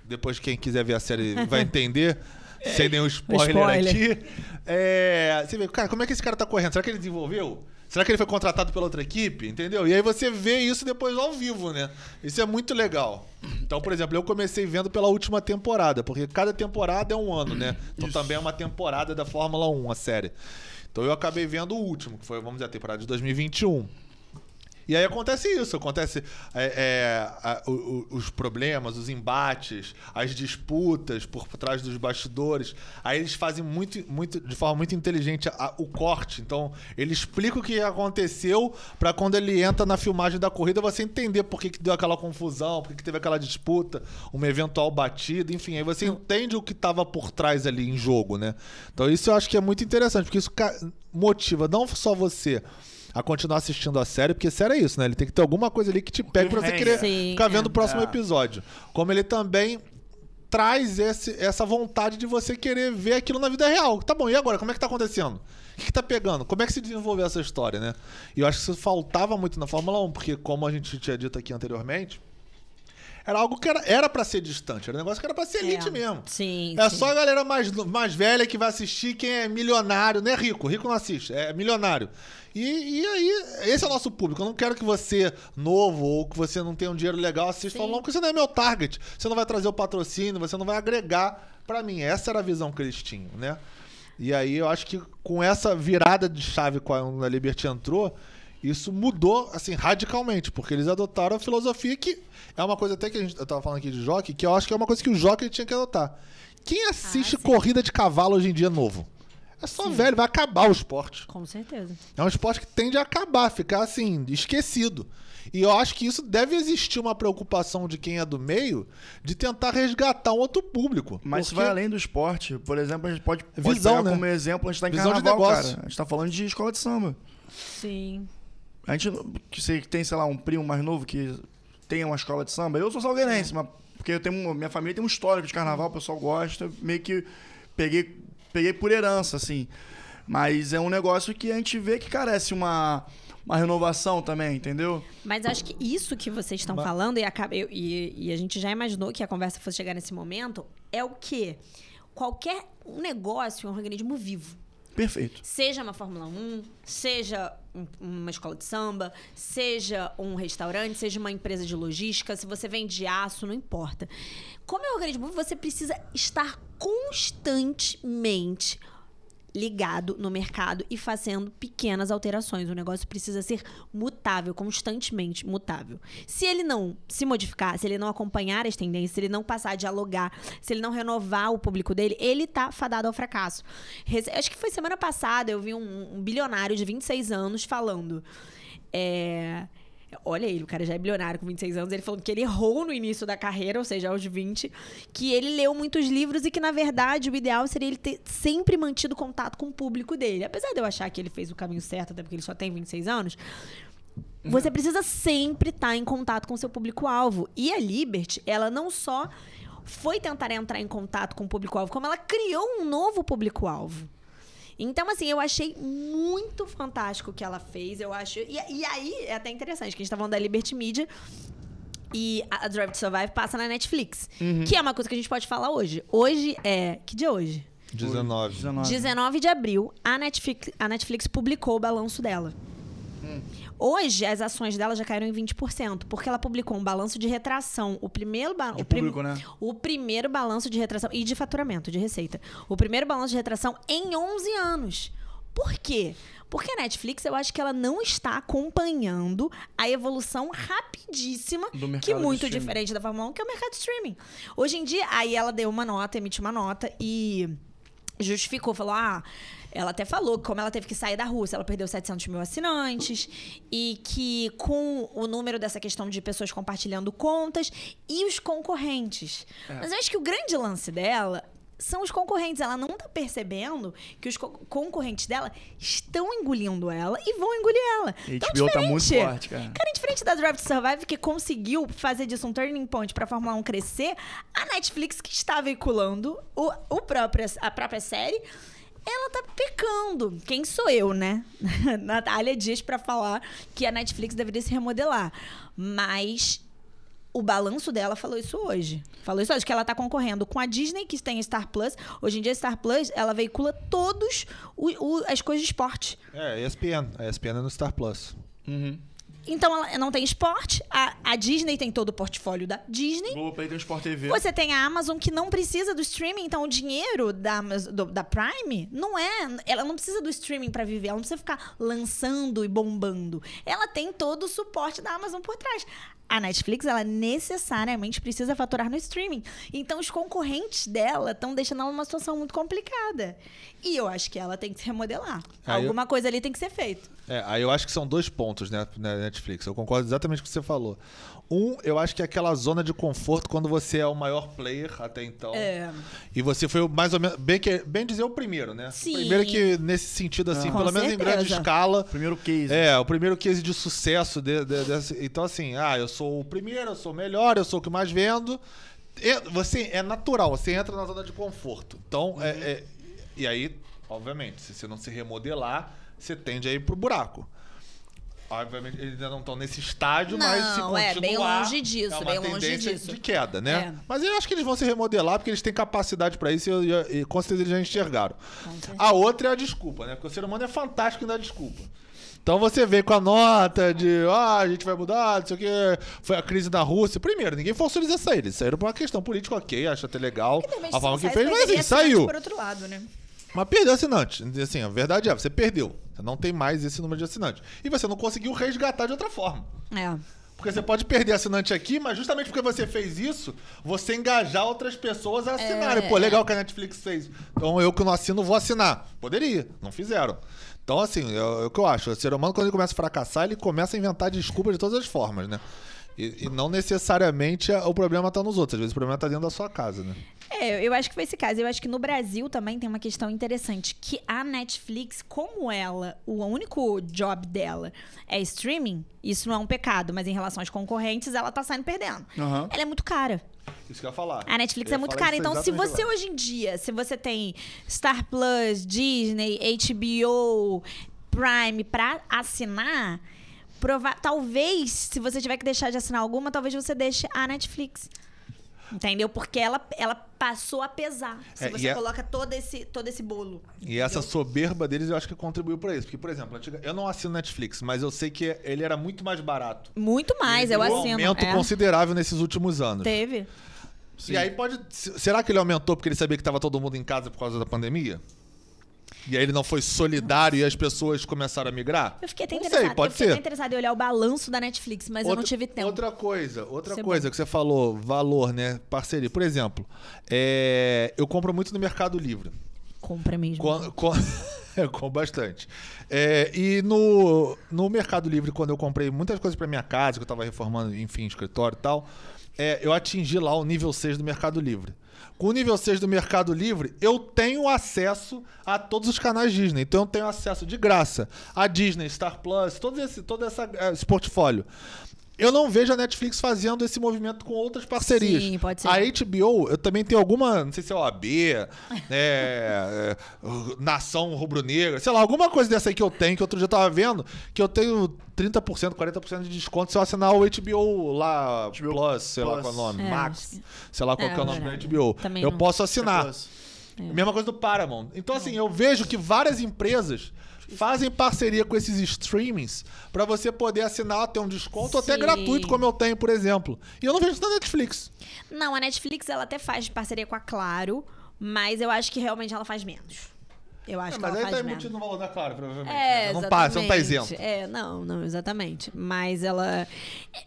Depois, quem quiser ver a série vai entender. sem nenhum spoiler, spoiler. aqui. É, você vê, cara, como é que esse cara tá correndo? Será que ele desenvolveu? Será que ele foi contratado pela outra equipe? Entendeu? E aí você vê isso depois ao vivo, né? Isso é muito legal. Então, por exemplo, eu comecei vendo pela última temporada, porque cada temporada é um ano, né? Então isso. também é uma temporada da Fórmula 1, a série. Então eu acabei vendo o último, que foi, vamos dizer, a temporada de 2021. E aí acontece isso, acontece é, é, a, o, os problemas, os embates, as disputas por trás dos bastidores. Aí eles fazem muito, muito de forma muito inteligente a, o corte. Então, ele explica o que aconteceu para quando ele entra na filmagem da corrida você entender por que, que deu aquela confusão, por que, que teve aquela disputa, uma eventual batida, enfim, aí você entende o que estava por trás ali em jogo, né? Então, isso eu acho que é muito interessante, porque isso motiva não só você a continuar assistindo a série, porque série é isso, né? Ele tem que ter alguma coisa ali que te pegue pra você querer Sim, ficar vendo é. o próximo é. episódio. Como ele também traz esse, essa vontade de você querer ver aquilo na vida real. Tá bom, e agora? Como é que tá acontecendo? O que, que tá pegando? Como é que se desenvolveu essa história, né? E eu acho que isso faltava muito na Fórmula 1, porque como a gente tinha dito aqui anteriormente, era algo que era, pra ser distante. Era um negócio que era pra ser elite é. mesmo. Sim. É sim. só a galera mais, mais velha que vai assistir quem é milionário. Não é rico, rico não assiste, é milionário. E, e aí, esse é o nosso público. Eu não quero que você, novo, ou que você não tenha um dinheiro legal, assista falando, porque você não é meu target. Você não vai trazer o patrocínio, você não vai agregar para mim. Essa era a visão que eles tinham, né? E aí eu acho que com essa virada de chave quando a Liberty entrou, isso mudou assim radicalmente, porque eles adotaram a filosofia que é uma coisa até que a gente, eu tava falando aqui de jockey, que eu acho que é uma coisa que o jockey tinha que adotar. Quem assiste ah, corrida de cavalo hoje em dia novo? É só sim. velho, vai acabar o esporte. Com certeza. É um esporte que tende a acabar, ficar assim, esquecido. E eu acho que isso deve existir uma preocupação de quem é do meio de tentar resgatar um outro público. Mas porque... vai além do esporte. Por exemplo, a gente pode, pode Visão, pegar né? como exemplo, a gente tá em Visão carnaval, de negócio. cara. A gente tá falando de escola de samba. Sim. A gente que você tem, sei lá, um primo mais novo que tem uma escola de samba. Eu sou salgueirense, mas porque eu tenho minha família tem um histórico de carnaval, o pessoal gosta, meio que peguei peguei por herança assim. Mas é um negócio que a gente vê que carece uma uma renovação também, entendeu? Mas acho que isso que vocês estão falando, e a, e, e a gente já imaginou que a conversa fosse chegar nesse momento, é o que? Qualquer negócio é um organismo vivo. Perfeito. Seja uma Fórmula 1, seja um, uma escola de samba, seja um restaurante, seja uma empresa de logística, se você vende aço, não importa. Como é organismo, você precisa estar constantemente ligado no mercado e fazendo pequenas alterações. O negócio precisa ser mutável, constantemente mutável. Se ele não se modificar, se ele não acompanhar as tendências, se ele não passar a dialogar, se ele não renovar o público dele, ele tá fadado ao fracasso. Acho que foi semana passada, eu vi um, um bilionário de 26 anos falando. É, Olha ele, o cara já é bilionário com 26 anos. Ele falou que ele errou no início da carreira, ou seja, aos 20, que ele leu muitos livros e que, na verdade, o ideal seria ele ter sempre mantido contato com o público dele. Apesar de eu achar que ele fez o caminho certo, até porque ele só tem 26 anos, você precisa sempre estar em contato com seu público-alvo. E a Liberty, ela não só foi tentar entrar em contato com o público-alvo, como ela criou um novo público-alvo. Então, assim, eu achei muito fantástico o que ela fez. Eu acho. E, e aí é até interessante, que a gente tá falando da Liberty Media. E a Drive to Survive passa na Netflix. Uhum. Que é uma coisa que a gente pode falar hoje. Hoje é. Que dia é hoje? 19. 19. 19 de abril, a Netflix, a Netflix publicou o balanço dela. Hoje, as ações dela já caíram em 20%, porque ela publicou um balanço de retração. O primeiro balanço. O, público, né? o primeiro balanço de retração. E de faturamento, de receita. O primeiro balanço de retração em 11 anos. Por quê? Porque a Netflix, eu acho que ela não está acompanhando a evolução rapidíssima, que muito diferente da Fórmula 1, que é o mercado de streaming. Hoje em dia, aí ela deu uma nota, emitiu uma nota e justificou, falou: ah ela até falou que como ela teve que sair da Rússia, ela perdeu 700 mil assinantes e que com o número dessa questão de pessoas compartilhando contas e os concorrentes. É. Mas eu acho que o grande lance dela são os concorrentes. Ela não tá percebendo que os co concorrentes dela estão engolindo ela e vão engolir ela. E então, HBO tá muito forte, cara. Cara, diferente da Drive to Survive, que conseguiu fazer disso um turning point pra Fórmula 1 crescer, a Netflix, que está veiculando o, o próprio, a própria série ela tá pecando. Quem sou eu, né? Natália Dias para falar que a Netflix deveria se remodelar. Mas o balanço dela falou isso hoje. Falou isso hoje, que ela tá concorrendo com a Disney, que tem Star Plus. Hoje em dia, Star Plus, ela veicula todos o, o, as coisas de esporte. É, ESPN. A ESPN é no Star Plus. Uhum. Então ela não tem esporte. A, a Disney tem todo o portfólio da Disney. Globoplay tem Sport TV. Você tem a Amazon que não precisa do streaming, então o dinheiro da, do, da Prime não é. Ela não precisa do streaming para viver, ela não precisa ficar lançando e bombando. Ela tem todo o suporte da Amazon por trás a Netflix, ela necessariamente precisa faturar no streaming. Então, os concorrentes dela estão deixando ela numa situação muito complicada. E eu acho que ela tem que se remodelar. Aí Alguma eu... coisa ali tem que ser feita. É, aí eu acho que são dois pontos, né, Netflix. Eu concordo exatamente com o que você falou. Um, eu acho que é aquela zona de conforto quando você é o maior player até então. É. E você foi mais ou menos. Bem, que, bem dizer o primeiro, né? Sim. O primeiro que, nesse sentido, assim, pelo menos em grande escala. Primeiro case. É, o primeiro case de sucesso. De, de, de, então, assim, ah, eu sou o primeiro, eu sou o melhor, eu sou o que mais vendo. E, você é natural, você entra na zona de conforto. Então, uhum. é, é, e aí, obviamente, se você não se remodelar, você tende a ir pro buraco. Obviamente, eles ainda não estão nesse estágio, não, mas se continuar... é bem longe disso, é bem longe disso. de queda, né? É. Mas eu acho que eles vão se remodelar porque eles têm capacidade para isso e, e, e, com certeza eles já enxergaram. A outra é a desculpa, né? Porque o ser humano é fantástico em dar desculpa. Então você vem com a nota de, ah, a gente vai mudar, não sei o que, foi a crise da Rússia. Primeiro, ninguém forçou eles a sair, eles saíram por uma questão política, ok, acho até legal é a forma que fez, mas assim, saiu. Por outro lado, né? Mas perdeu assinante. Assim, a verdade é, você perdeu. Você não tem mais esse número de assinantes. E você não conseguiu resgatar de outra forma. É. Porque você pode perder assinante aqui, mas justamente porque você fez isso, você engajar outras pessoas a assinarem. É. Pô, legal que a Netflix fez. Então eu que não assino, vou assinar. Poderia, não fizeram. Então, assim, é, é o que eu acho. O ser humano, quando ele começa a fracassar, ele começa a inventar desculpas de todas as formas, né? E, e não necessariamente o problema está nos outros. Às vezes o problema está dentro da sua casa, né? É, eu acho que foi esse caso. Eu acho que no Brasil também tem uma questão interessante. Que a Netflix, como ela, o único job dela é streaming, isso não é um pecado, mas em relação aos concorrentes, ela tá saindo perdendo. Uhum. Ela é muito cara. Isso que eu ia falar. A Netflix é muito cara. Então, se você lá. hoje em dia, se você tem Star Plus, Disney, HBO, Prime pra assinar, prova talvez, se você tiver que deixar de assinar alguma, talvez você deixe a Netflix. Entendeu? Porque ela, ela passou a pesar. Se é, você coloca todo esse, todo esse bolo. E entendeu? essa soberba deles eu acho que contribuiu para isso. Porque, por exemplo, eu não assino Netflix, mas eu sei que ele era muito mais barato. Muito mais, eu assino. um aumento é. considerável nesses últimos anos. Teve. Sim. E aí pode. Será que ele aumentou porque ele sabia que estava todo mundo em casa por causa da pandemia? E aí ele não foi solidário e as pessoas começaram a migrar? Eu fiquei até não interessada. Sei, pode eu fiquei ser. interessada em olhar o balanço da Netflix, mas outra, eu não tive tempo. Outra coisa, outra coisa bom. que você falou, valor, né? Parceria. Por exemplo, é, eu compro muito no Mercado Livre. Compra mesmo. Com, com, com bastante. É, e no, no Mercado Livre, quando eu comprei muitas coisas para minha casa, que eu estava reformando, enfim, escritório e tal, é, eu atingi lá o nível 6 do Mercado Livre com o nível 6 do Mercado Livre, eu tenho acesso a todos os canais Disney. Então eu tenho acesso de graça a Disney, Star Plus, todo esse, todo essa, esse portfólio eu não vejo a Netflix fazendo esse movimento com outras parcerias. Sim, pode ser. A HBO, eu também tenho alguma, não sei se é OAB, né, é, Nação Rubro-Negra, sei lá, alguma coisa dessa aí que eu tenho, que outro dia eu tava vendo, que eu tenho 30%, 40% de desconto se eu assinar o HBO lá, HBO Plus, sei Plus. lá qual é o nome, é, Max, sei lá qual é, é o nome da HBO. Também eu não. posso assinar. É. Mesma coisa do Paramount. Então, assim, eu vejo que várias empresas fazem parceria com esses streamings para você poder assinar, ter um desconto Sim. até gratuito, como eu tenho, por exemplo. E eu não vejo isso na Netflix. Não, a Netflix ela até faz parceria com a Claro, mas eu acho que realmente ela faz menos. Eu acho é, que mas ela aí tá embutido no valor da Claro, provavelmente. É, né? Não passa, não tá isento. É, não, não, exatamente. Mas ela.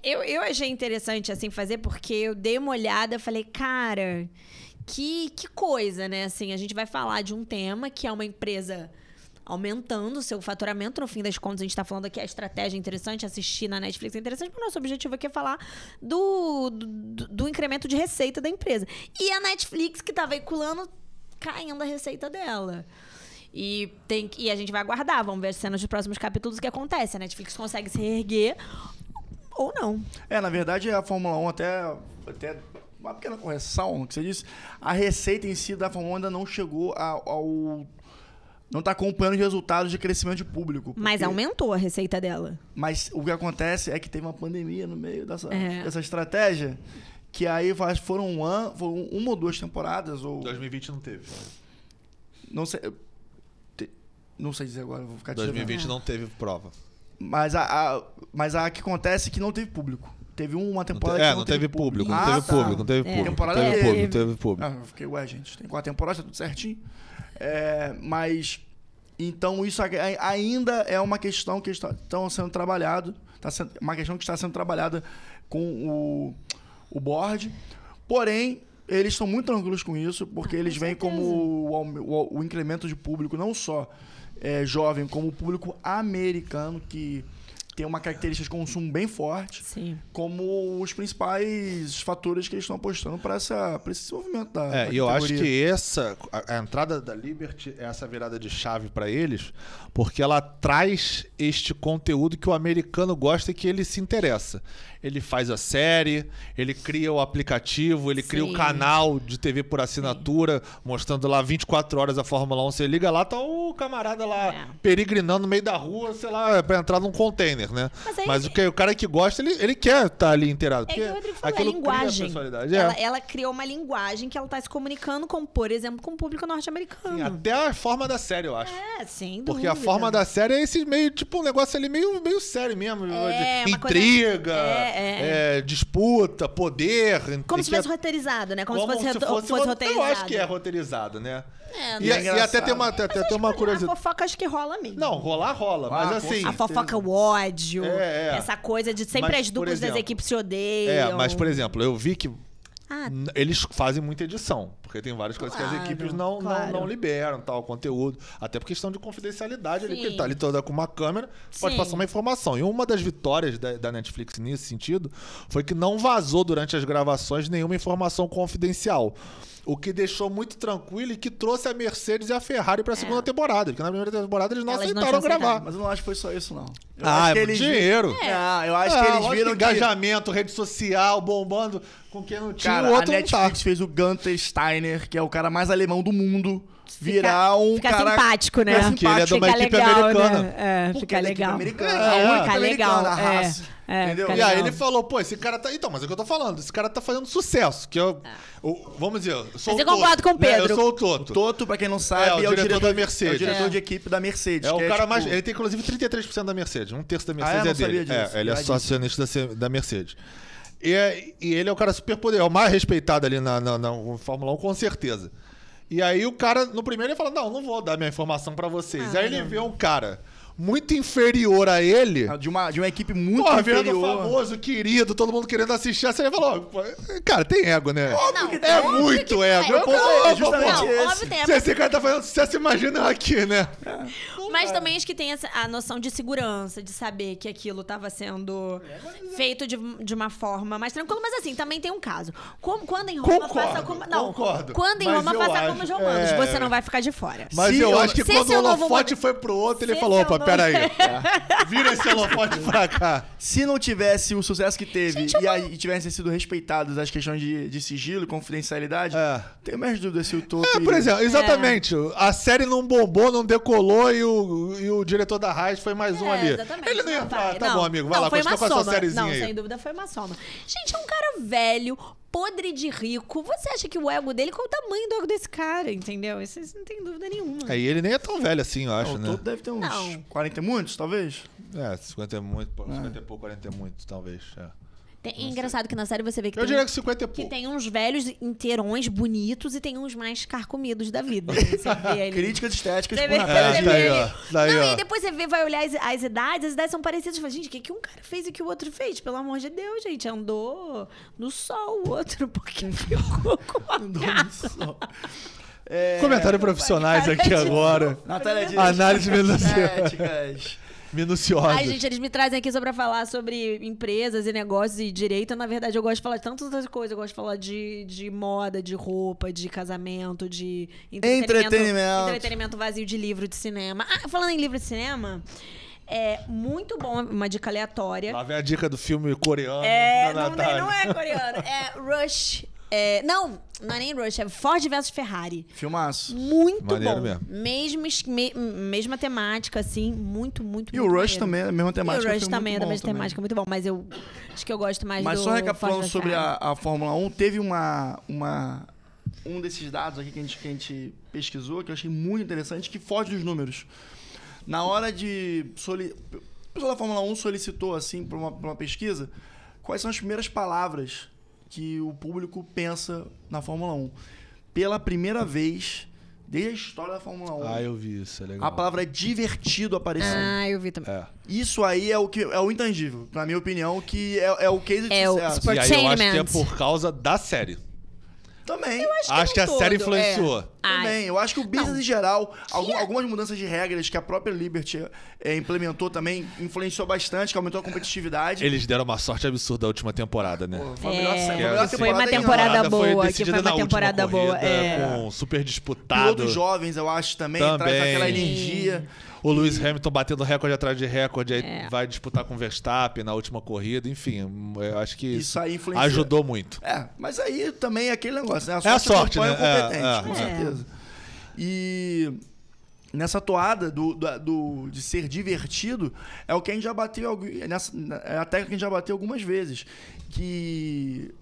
Eu, eu achei interessante, assim, fazer, porque eu dei uma olhada e falei, cara, que, que coisa, né? Assim, a gente vai falar de um tema que é uma empresa aumentando o seu faturamento. No fim das contas, a gente está falando aqui a estratégia interessante, assistir na Netflix é interessante, mas o nosso objetivo aqui é falar do, do, do incremento de receita da empresa. E a Netflix, que está veiculando, caindo a receita dela. E, tem, e a gente vai aguardar, vamos ver as cenas dos próximos capítulos o que acontece. A Netflix consegue se reerguer ou não. É, na verdade, a Fórmula 1 até, até uma pequena correção que você disse, a receita em si da Fórmula 1 ainda não chegou ao não está acompanhando os resultados de crescimento de público. Mas aumentou a receita dela. Mas o que acontece é que teve uma pandemia no meio dessa, é. dessa estratégia. Que aí foram, um ano, foram uma ou duas temporadas. Ou... 2020 não teve. Não sei. Não sei dizer agora, vou ficar 2020 não teve prova. Mas a, a, mas a que acontece é que não teve público. Teve uma temporada não te, é, que não, não teve, teve público. Não teve ah, tá. público, não teve é. público. Temporada teve teve. público, teve público. Ah, eu fiquei, ué, gente, tem quatro temporadas, tá tudo certinho. É, mas, então isso ainda é uma questão que está sendo trabalhado, está sendo, uma questão que está sendo trabalhada com o, o board. Porém, eles estão muito tranquilos com isso, porque ah, eles veem como o, o, o, incremento de público, não só é, jovem, como o público americano, que tem uma característica de consumo bem forte, Sim. como os principais fatores que eles estão apostando para esse desenvolvimento da. É, e eu acho que essa a, a, entrada da Liberty é essa virada de chave para eles, porque ela traz este conteúdo que o americano gosta e que ele se interessa ele faz a série, ele cria o aplicativo, ele Sim. cria o canal de TV por assinatura, Sim. mostrando lá 24 horas a Fórmula 1. Você liga lá, tá o camarada lá é. peregrinando no meio da rua, sei lá, pra entrar num container, né? Mas, aí, Mas o, que, o cara que gosta, ele, ele quer estar tá ali inteirado. É que o Rodrigo falou, é linguagem. Ela, é. ela, criou uma linguagem que ela tá se comunicando com, por exemplo, com o público norte-americano. Até a forma da série, eu acho. É, sim. Porque a forma da série é esse meio, tipo, um negócio ali meio, meio sério mesmo. É, intriga. Coisa... É, é. é, disputa, poder. Como se fosse roteirizado, né? Como, como se fosse, se fosse, fosse roteirizado. Eu acho que é roteirizado, né? É, e, é e, até tem uma, até, tem uma curiosidade. A fofoca acho que rola mesmo. Não, rolar rola, ah, mas assim. A fofoca, o ódio, é, é. essa coisa de sempre mas, as duplas exemplo, das equipes se odeiam. É, mas por exemplo, eu vi que ah. Eles fazem muita edição, porque tem várias coisas claro, que as equipes não, claro. não, não, liberam, tal, conteúdo. Até por questão de confidencialidade Sim. ali, porque tá ali toda com uma câmera, pode Sim. passar uma informação. E uma das vitórias da, da, Netflix nesse sentido foi que não vazou durante as gravações nenhuma informação confidencial. O que deixou muito tranquilo e que trouxe a Mercedes e a Ferrari para a segunda é. temporada. Porque na primeira temporada eles não eles aceitaram não gravar. Mas eu não acho que foi só isso, não. Eu ah, é eles dinheiro. É. Não, eu acho que eles viram que... engajamento, rede social, bombando com quem não tinha. Cara, o outro a Netflix tá. fez o Gunter Steiner, que é o cara mais alemão do mundo virar um fica cara... simpático, né? Porque ele é de uma fica equipe legal, americana. Né? É, fica legal. Americana, é, é, fica legal. A é. raça. É, entendeu? E aí ele falou, pô, esse cara tá. Então, mas é o que eu tô falando, esse cara tá fazendo sucesso. Que eu. É. vamos dizer, eu sou mas o eu concordo com o Pedro. Né? Eu sou o Toto. O Toto, pra quem não sabe, é, o, é o diretor, da Mercedes. É o diretor é. de equipe da Mercedes. É o cara tipo... mais. Ele tem inclusive 33% da Mercedes. Um terço da Mercedes ah, é, dele. Disso. É, ele é sócio acionista da Mercedes. E, e, ele é o cara super poderoso, é o mais respeitado ali na, na, na Fórmula 1, com certeza. E aí o cara, no primeiro, ele fala: Não, não vou dar minha informação para vocês. Ah, aí ele vê um cara muito inferior a ele. Ah, de uma, de uma equipe muito Porra, inferior. famoso, querido, todo mundo querendo assistir. Aí você falou, cara, tem ego, né? Não, é muito ego. É, é justamente não, esse. Óbvio, Se esse cara tá fazendo sucesso, imagina aqui, né? É. Mas também acho que tem a noção de segurança, de saber que aquilo estava sendo feito de, de uma forma mais tranquila. Mas assim, também tem um caso. Como, quando em Roma, concordo, faça como. Não, concordo. Quando em Roma, faça acho, como os romanos. É... Você não vai ficar de fora. Mas se eu, acho que quando o holofote foi pro outro, ele falou: opa, peraí. Vira esse holofote pra cá. Se não tivesse o sucesso que teve Gente, e, aí, tivessem sido respeitados as questões de, de sigilo e confidencialidade, é. tenho mais dúvidas se o Toto. É, por exemplo, exatamente. É. A série não bombou, não decolou e o, e o diretor da Raiz foi mais um é, ali. Exatamente. Ele não ia falar, tá não, bom, amigo, vai não, lá, continua com a sua sériezinha. Não, aí. sem dúvida foi uma soma. Gente, é um cara velho, podre de rico. Você acha que o ego dele, qual o tamanho do ego desse cara, entendeu? Isso não tem dúvida nenhuma. É, e ele nem é tão velho assim, eu acho, não, né? deve ter uns não. 40 e muitos, talvez. É, 50 é muito, 50 é pouco, 40 é muito, talvez. É. Tem, é engraçado que na série você vê que eu tem, diria que 50 é pouco. que tem uns velhos inteirões bonitos e tem uns mais carcomidos da vida. Você vê ali. Críticas estéticas você por vê, é, daí, ó, daí, Não, ó. e depois você vê, vai olhar as, as idades, as idades são parecidas. Você fala, gente, o que, que um cara fez e que o outro fez? Pelo amor de Deus, gente. Andou no sol o outro, porque ficou com a Andou no sol. É... Comentário profissionais aqui agora. Natália Dias. Análise minuciosa minuciosa. Ai, gente, eles me trazem aqui só pra falar sobre empresas e negócios e direito. Na verdade, eu gosto de falar de tantas outras coisas. Eu gosto de falar de, de moda, de roupa, de casamento, de entretenimento, entretenimento. Entretenimento vazio de livro de cinema. Ah, falando em livro de cinema. É muito bom, uma dica aleatória. Lá vem a dica do filme coreano. É, não, não, é coreano. É Rush É, não, não é nem Rush, é Ford versus Ferrari. Filmaço. Muito Maneiro bom. mesmo. Mesmo, es- me- mesma temática, assim, muito, muito E o muito Rush maneiro. também é a mesma E temática. o Rush também é da mesma também. temática, muito bom. Mas eu acho que eu gosto mais Mas do só Ford recapitulando sobre a, a Fórmula 1, teve uma, uma, um desses dados aqui que a, gente, que a gente pesquisou, que eu achei muito interessante, que foge dos números. Na hora de... Soli... O pessoal da Fórmula 1 solicitou, assim, para uma, pra uma pesquisa, quais são as primeiras palavras que o público pensa na Fórmula 1. Pela primeira vez, desde a história da Fórmula 1, Ah, eu vi isso, é legal. a palavra divertido apareceu. Ah, eu vi também. É. Isso aí é o que é o intangível, na minha opinião, que é, é o case de É o sucesso. Sport- E aí eu acho que é por causa da série. Também. Acho que a todo, série é. influenciou. Também. Eu acho que o business Não. em geral, algum- algumas mudanças de regras que a própria Liberty eh, implementou também, influenciou bastante, que aumentou a competitividade. Eles deram uma sorte absurda a última temporada, né? Pô, foi a melhor, É, foi melhor foi uma em temporada boa, que decidida foi uma na última temporada boa, corrida, é. Com super Pilotos disputado. jovens, eu acho, também, Também. traz aquela energia. O Lewis Hamilton batendo recorde atrás de recorde, aí É. vai disputar com o Verstappen na última corrida. Enfim, eu acho que Isso isso, ajudou muito. É, mas aí também é aquele negócio, né? A É a sorte, né? o competente, É, é. E nessa toada do, do, do- de ser divertido, é o que a gente já bateu, nessa, é a técnica que a gente já bateu algumas vezes. Que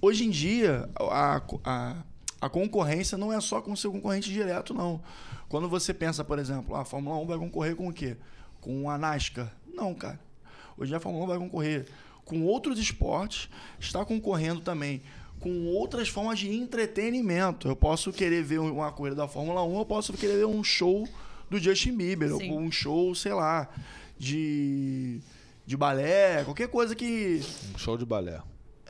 hoje em dia a, a, a concorrência não é só com o seu concorrente direto, não. Quando você pensa, por exemplo, "Ah, a Fórmula 1 vai concorrer com o quê? Com a NASCAR? Não, cara. Hoje a Fórmula 1 vai concorrer com outros esportes, está concorrendo também com outras formas de entretenimento. Eu posso querer ver uma corrida da Fórmula 1, eu posso querer ver um show do Justin Bieber, Sim. um show, sei lá, de, de balé, qualquer coisa que. Um show de balé.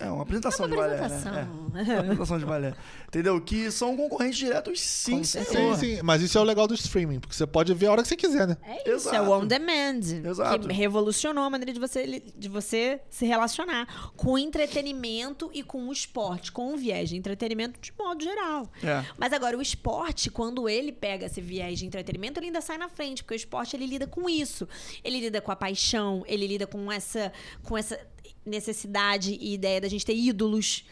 É uma apresentação É uma de balé. Né? apresentação. É, uma apresentação de balé. Entendeu? Que são concorrentes diretos, sim, certeza. Sim, sim. Mas isso é o legal do streaming, porque você pode ver a hora que você quiser, né? É isso, é Exato. o on demand. Exato. Que revolucionou a maneira de você, de você se relacionar com o entretenimento e com o esporte, com o viés de entretenimento de modo geral. É. Mas agora, o esporte, quando ele pega esse viés de entretenimento, ele ainda sai na frente, porque o esporte ele lida com isso. Ele lida com a paixão, ele lida com essa, com essa necessidade e ideia da gente ter ídolos.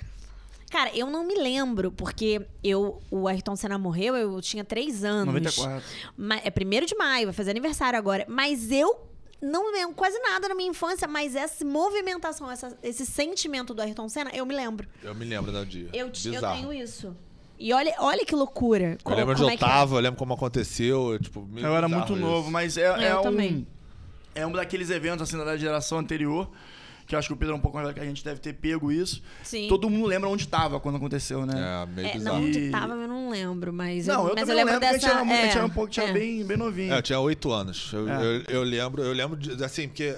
Cara, eu não me lembro, porque eu, o Ayrton Senna morreu, eu tinha três anos. 94. Ma- É primeiro de maio, vai fazer aniversário agora. Mas eu não lembro quase nada na minha infância, mas essa movimentação, essa- esse sentimento do Ayrton Senna, eu me lembro. Eu me lembro do dia. Eu, eu tenho isso. E olha, olha que loucura. Eu lembro onde Como eu é que é? tava, eu lembro como aconteceu. eu, Tipo, Eu era muito isso. novo, mas é, É, é um. também. É um daqueles eventos assim da geração anterior. Que eu acho que o Pedro é um pouco mais velho que a gente deve ter pego isso. Sim. Todo mundo lembra onde tava quando aconteceu, né? É, meio É, bizarro. não, onde tava eu não lembro, mas Não, eu mas eu lembro lembro, porque a gente dessa... era, muito- a gente é, era um pouco, tinha é. bem, bem novinho. É, eu tinha oito anos. Eu, É. eu, eu lembro, eu lembro de, assim, porque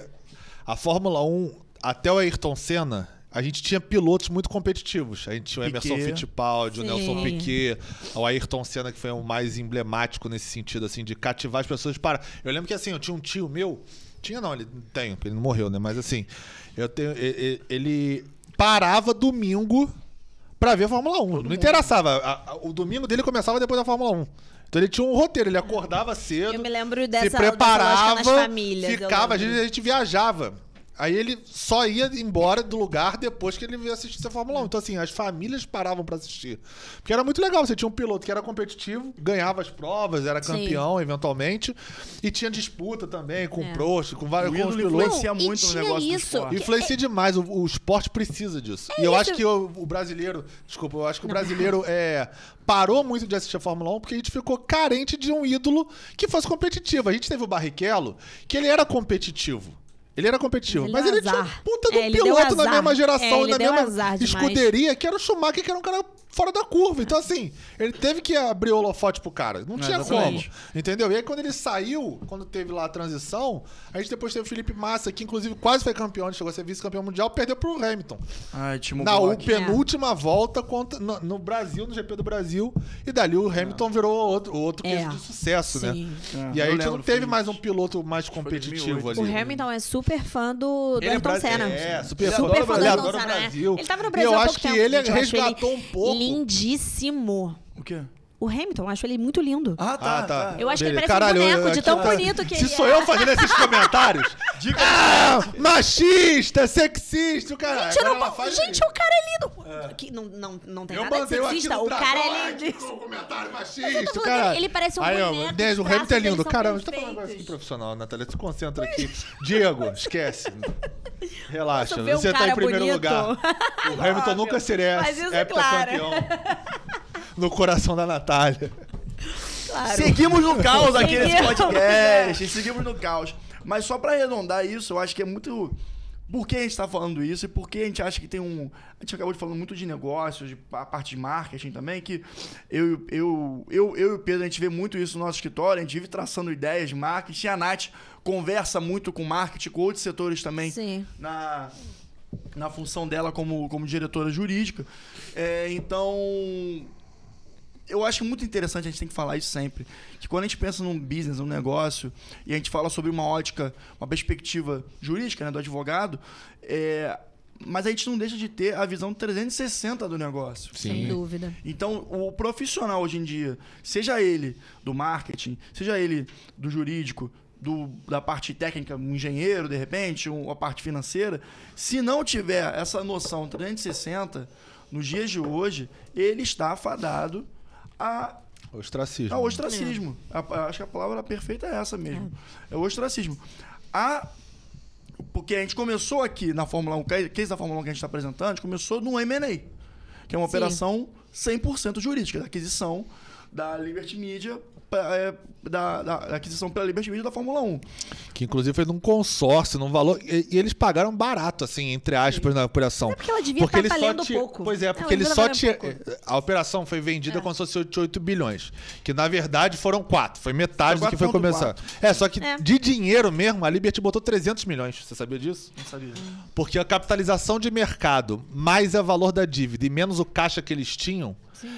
a Fórmula 1, até o Ayrton Senna, a gente tinha pilotos muito competitivos. A gente tinha o Emerson Piquet. Fittipaldi, o Sim. Nelson Piquet, o Ayrton Senna, que foi o mais emblemático nesse sentido, assim, de cativar as pessoas para. Eu lembro que assim, eu tinha um tio meu. Tinha não, ele tem, ele não morreu, né? Mas assim, eu tenho. Ele parava domingo pra ver a Fórmula 1. não interessava. A- a- o domingo dele começava depois da Fórmula 1. Então ele tinha um roteiro, ele acordava cedo. Eu me lembro dessa, se preparava, nas famílias. ficava, lembro. vezes a gente viajava. Aí ele só ia embora do lugar depois que ele ia assistir a Fórmula 1. Então, assim, as famílias paravam pra assistir. Porque era muito legal. Você tinha um piloto que era competitivo, ganhava as provas, era Sim. campeão, eventualmente. E tinha disputa também com É. o Prost, com vários com pilotos. influencia Não, muito no negócio do isso. esporte. Influencia demais, o, o esporte precisa disso. e eu isso. acho que o, o brasileiro, desculpa, eu acho que o brasileiro é, parou muito de assistir a Fórmula 1 porque a gente ficou carente de um ídolo que fosse competitivo. A gente teve o Barrichello, que ele era competitivo. Ele era competitivo, Ele mas ele tinha um puta do É, piloto na mesma geração É, e na mesma escuderia, que era o Schumacher, que era um cara fora da curva. Então, assim, ele teve que abrir o holofote pro cara. Não tinha exatamente. como. Entendeu? E aí, quando ele saiu, quando teve lá a transição, a gente depois teve o Felipe Massa, que inclusive quase foi campeão, ele chegou a ser vice-campeão mundial, perdeu pro Hamilton. Ai, Timo Na Glock. penúltima volta contra, no, no Brasil, no GP do Brasil. E dali o Hamilton virou outro, outro É. de sucesso, Sim. né? É, E aí a gente não teve mais um piloto mais competitivo 2008. ali. O Hamilton é super fã do, do Ele é, Ayrton bra- Senna. é, super fã, Super fã do Ayrton Senna, né? Brasil. Ele tava no E Brasil eu há acho pouco que tempo, ele gente, eu resgatou um pouco. Lindíssimo. O quê? O Hamilton, eu acho ele muito lindo. Ah, tá. Ah, tá. tá. Eu acho que ele Beleza. parece Caralho, um boneco eu- de tão tá- bonito que Se ele sou é. eu fazendo esses comentários. Dica ah, machista, sexista, o caralho. Gente, eu Agora não- faz gente, isso. o cara é lindo. Que não, não, não tem Eu nada de sexista. O cara é lindo. com comentário machista, cara. ele parece um Aí, ó, boneco, o Hamilton é lindo. Caramba, você tá falando um negócio aqui perfeitos. profissional, Natália. Se concentra aqui. Diego, esquece. Relaxa, ver um você tá em primeiro bonito? lugar. O Hamilton nunca seria Mas isso, heptacampeão. No coração da Natália. Claro. Seguimos no caos aqui nesse podcast. Seguimos no caos. Mas só pra arredondar isso, eu acho que é muito. Por que a gente tá falando isso e por que a gente acha que tem um. A gente acabou de falando muito de negócios, de a parte de marketing também, que eu, eu, eu, eu e o Pedro, a gente vê muito isso no nosso escritório, a gente vive traçando ideias de marketing. A Nath conversa muito com marketing, com outros setores também Sim. na, na função dela como, como diretora jurídica. É, então, eu acho muito interessante, a gente tem que falar isso sempre, que quando a gente pensa num business, num negócio, e a gente fala sobre uma ótica, uma perspectiva jurídica, né, do advogado, é, mas a gente não deixa de ter a visão 360 do negócio. Sem dúvida. Então, o profissional hoje em dia, seja ele do marketing, seja ele do jurídico, do, da parte técnica, um engenheiro, de repente, um, a parte financeira, se não tiver essa noção 360, nos dias de hoje, ele está afadado a Ostracismo. é o ostracismo. A- a- acho que a palavra perfeita é essa mesmo. É, o ostracismo. A, porque a gente começou aqui na Fórmula 1, o case da Fórmula 1 que a gente está apresentando, a gente começou no M&A, que é uma Sim. operação 100% jurídica, da aquisição da Liberty Media, é, da, da- da aquisição pela Liberty Media da Fórmula 1. Que inclusive foi num consórcio, num valor. E, e eles pagaram barato, assim, entre aspas, na operação. É porque ela devia estar eles só valendo pouco. Pois é, porque eles devia só estar tinha. A operação foi vendida É. como se fosse de 8 bilhões. Que na verdade foram 4. Foi metade Foi do que foi 4,4. começar. É, só que É. de dinheiro mesmo, a Liberty botou 300 milhões. Você sabia disso? Não sabia. Porque a capitalização de mercado, mais o valor da dívida e menos o caixa que eles tinham,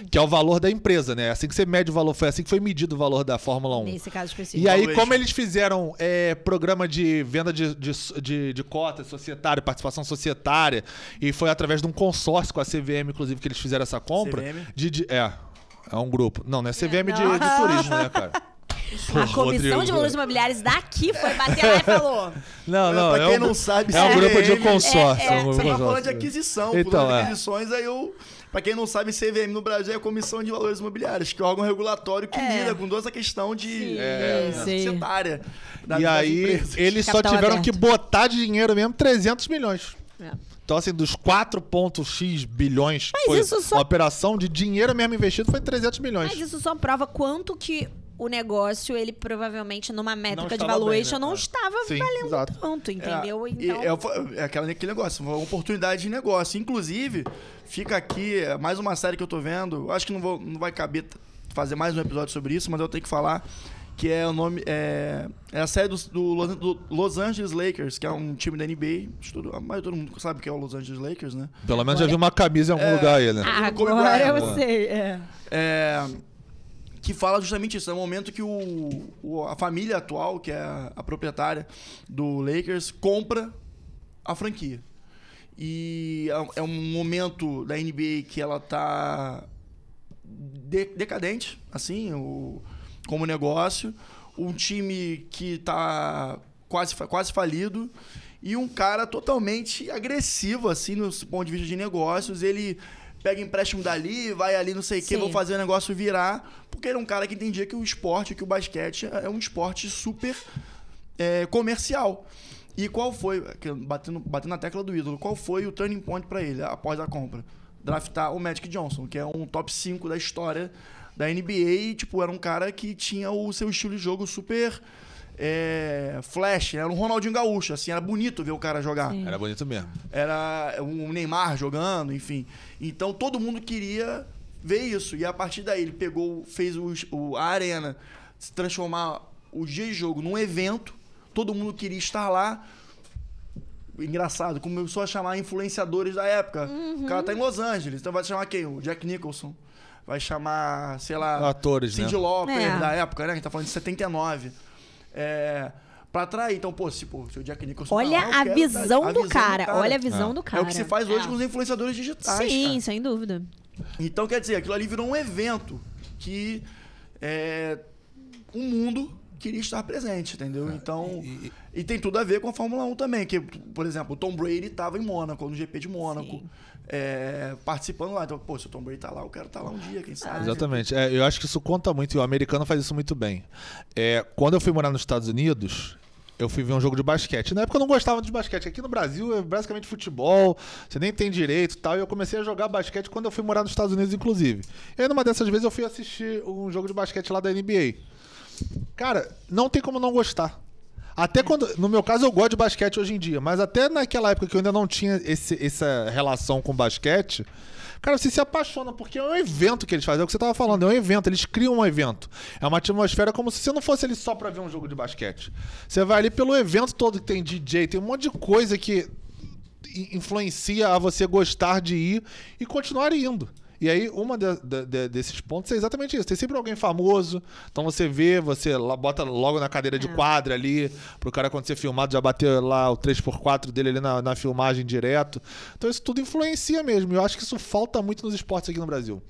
que é o valor da empresa, né? Assim que você mede o valor, foi assim que foi medido o valor da Fórmula 1. Nesse caso específico. E aí, como eles fizeram é, programa de venda de, de, de, de cotas societária, participação societária, e foi através de um consórcio com a CVM, inclusive, que eles fizeram essa compra. CVM? De, de- é, é um grupo. Não, não é CVM de, não. de turismo, né, cara? A Comissão Rodrigo. de Valores Imobiliários daqui foi bater lá e falou. Não, não, pra é quem um, não sabe, é um grupo de CVM consórcio. É, é. um grupo Você de tá falando de consórcio. aquisição. Então, falando de é. aquisições, aí eu. Pra quem não sabe, CVM no Brasil é a Comissão de Valores Imobiliários, que é um órgão regulatório que É. lida com toda essa questão de Sim, é, sim. societária. da- E aí, empresas. eles só Capital tiveram aberto. que botar de dinheiro mesmo 300 milhões. É. Então, assim, dos 4,x bilhões que Mas foi isso só- a operação de dinheiro mesmo investido foi 300 milhões. Mas isso só prova quanto que o negócio, ele provavelmente, numa métrica de estava bem, valuation, né? não É. estava Sim, valendo exato. tanto, entendeu? É, então, é, é aquela- aquele negócio, uma oportunidade de negócio. Inclusive, fica aqui é, mais uma série que eu tô vendo. Acho que não, vou, não vai caber fazer mais um episódio sobre isso, mas eu tenho que falar que é o nome é, é a série do, do Los- do Los Angeles Lakers, que é um time da NBA. Todo, mas todo mundo sabe que é o Los Angeles Lakers, né? Pelo menos já vi uma camisa em algum lugar aí, né? Agora eu sei. É. É, que fala justamente isso. É o momento que o, o- a família atual, que é a, a proprietária do Lakers, compra a franquia. E é, é um momento da NBA que ela tá de- decadente, assim, o, como negócio. Um time que tá quase, quase falido. E um cara totalmente agressivo, assim, no ponto de vista de negócios. Ele pega empréstimo dali, vai ali, não sei o que, vou fazer o negócio virar. Porque ele é um cara que entendia que o esporte, que o basquete é um esporte super é, comercial. E qual foi, batendo, batendo na tecla do ídolo, qual foi o turning point para ele após a compra? Draftar o Magic Johnson, que é um top 5 da história da NBA e, tipo, era um cara que tinha o seu estilo de jogo super é, flash, era um Ronaldinho Gaúcho, assim, era bonito ver o cara jogar. Sim. Era bonito mesmo. Era um Neymar jogando, enfim. Então todo mundo queria ver isso. E a partir daí ele pegou, fez o, o- a arena se transformar o dia de jogo num evento. Todo mundo queria estar lá. Engraçado, começou a chamar influenciadores da época. O cara tá em Los Angeles, então vai chamar quem? O Jack Nicholson. Vai chamar, sei lá, Atores, né? Cyndi Lauper É. da época, né? A gente tá falando de 79. É, pra atrair. Então, pô, se, pô, se o Jack Nicholson. Olha tá lá, a visão, tá- a do, cara. Olha a visão É. do é cara. o que se faz hoje É. com os influenciadores digitais. Sim, cara. sem dúvida. Então, quer dizer, aquilo ali virou um evento que é, o mundo queria estar presente, entendeu? É, então. E, e, tem tudo a ver com a Fórmula 1 também. Que, por exemplo, o Tom Brady estava em Mônaco, no GP de Mônaco. É, participando lá. Então, pô, se o Tom Brady tá lá, eu quero estar tá lá um dia, quem sabe. Exatamente. É, eu acho que isso conta muito e o americano faz isso muito bem. É, quando eu fui morar nos Estados Unidos, eu fui ver um jogo de basquete. Na época eu não gostava de basquete. Aqui no Brasil é basicamente futebol, você nem tem direito e tal. E eu comecei a jogar basquete quando eu fui morar nos Estados Unidos, inclusive. E aí, numa dessas vezes, eu fui assistir um jogo de basquete lá da NBA. Cara, não tem como não gostar. Até quando. No meu caso, eu gosto de basquete hoje em dia, mas até naquela época que eu ainda não tinha esse, essa relação com basquete. Cara, você se apaixona, porque é um evento que eles fazem. É o que você tava falando, é um evento, eles criam um evento. É uma atmosfera como se você não fosse ali só pra ver um jogo de basquete. Você vai ali pelo evento todo que tem DJ, tem um monte de coisa que influencia a você gostar de ir e continuar indo. E aí, uma de, de, de, desses pontos é exatamente isso. Tem sempre alguém famoso. Então você vê, você bota logo na cadeira de é. quadra ali, pro cara quando ser filmado já bater lá o 3x4 dele ali na, na filmagem direto. Então isso tudo influencia mesmo. E eu acho que isso falta muito nos esportes aqui no Brasil.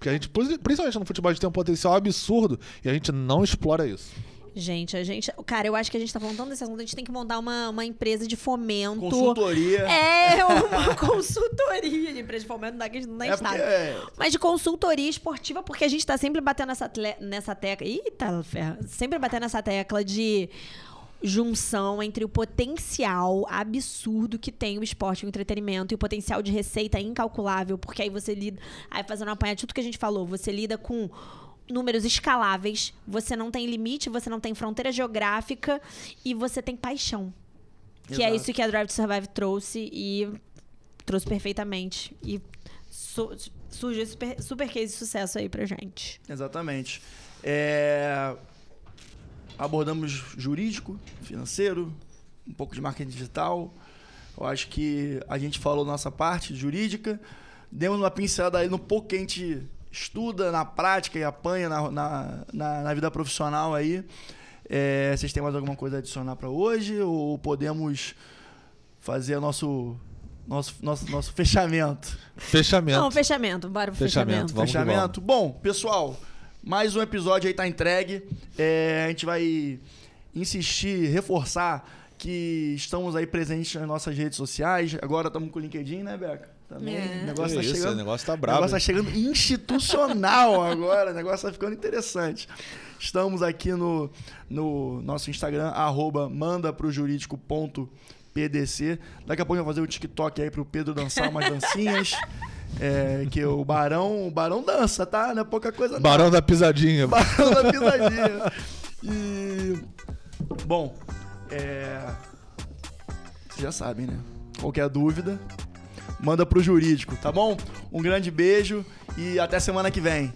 Porque a gente, principalmente no futebol, a gente tem um potencial absurdo e a gente não explora isso. Gente, a gente. Cara, eu acho que a gente tá falando desse assunto, a gente tem que montar uma, uma empresa de fomento. Consultoria. É, uma consultoria de empresa de fomento, não, que não é, porque, é... Mas de consultoria esportiva, porque a gente tá sempre batendo nessa, nessa tecla. Eita, ferra. Sempre batendo nessa tecla de junção entre o potencial absurdo que tem o esporte e o entretenimento e o potencial de receita incalculável, porque aí você lida, aí fazendo uma apanhada de tudo que a gente falou, você lida com números escaláveis, você não tem limite, você não tem fronteira geográfica e você tem paixão. Que é isso que a Drive to Survive trouxe e trouxe perfeitamente. E su surge esse super, super case de sucesso aí pra gente. Exatamente. É... Abordamos jurídico, financeiro, um pouco de marketing digital. Eu acho que a gente falou nossa parte jurídica. Demos uma pincelada aí no pouco que a gente estuda na prática e apanha na, na, na, na vida profissional aí. É, vocês têm mais alguma coisa a adicionar para hoje? Ou podemos fazer o nosso, nosso, nosso, nosso fechamento? Fechamento. Não, fechamento. Bora pro fechamento. Fechamento. fechamento. Bom, pessoal, mais um episódio aí tá entregue. É, a gente vai insistir, reforçar que estamos aí presentes nas nossas redes sociais. Agora estamos com o LinkedIn, né, Beca? Também. É. O negócio tá isso, chegando. O negócio tá brabo. O negócio tá chegando institucional agora. O negócio tá ficando interessante. Estamos aqui no, no nosso Instagram, arroba mandaprojurídico.pdc. Daqui a pouco eu vou fazer o TikTok aí pro Pedro dançar umas dancinhas. É, que o Barão, o Barão dança, tá? Não é pouca coisa não. Barão da pisadinha. Barão da pisadinha. E. Bom, é. Vocês já sabem, né? Qualquer dúvida, manda pro jurídico, tá bom? Um grande beijo e até semana que vem.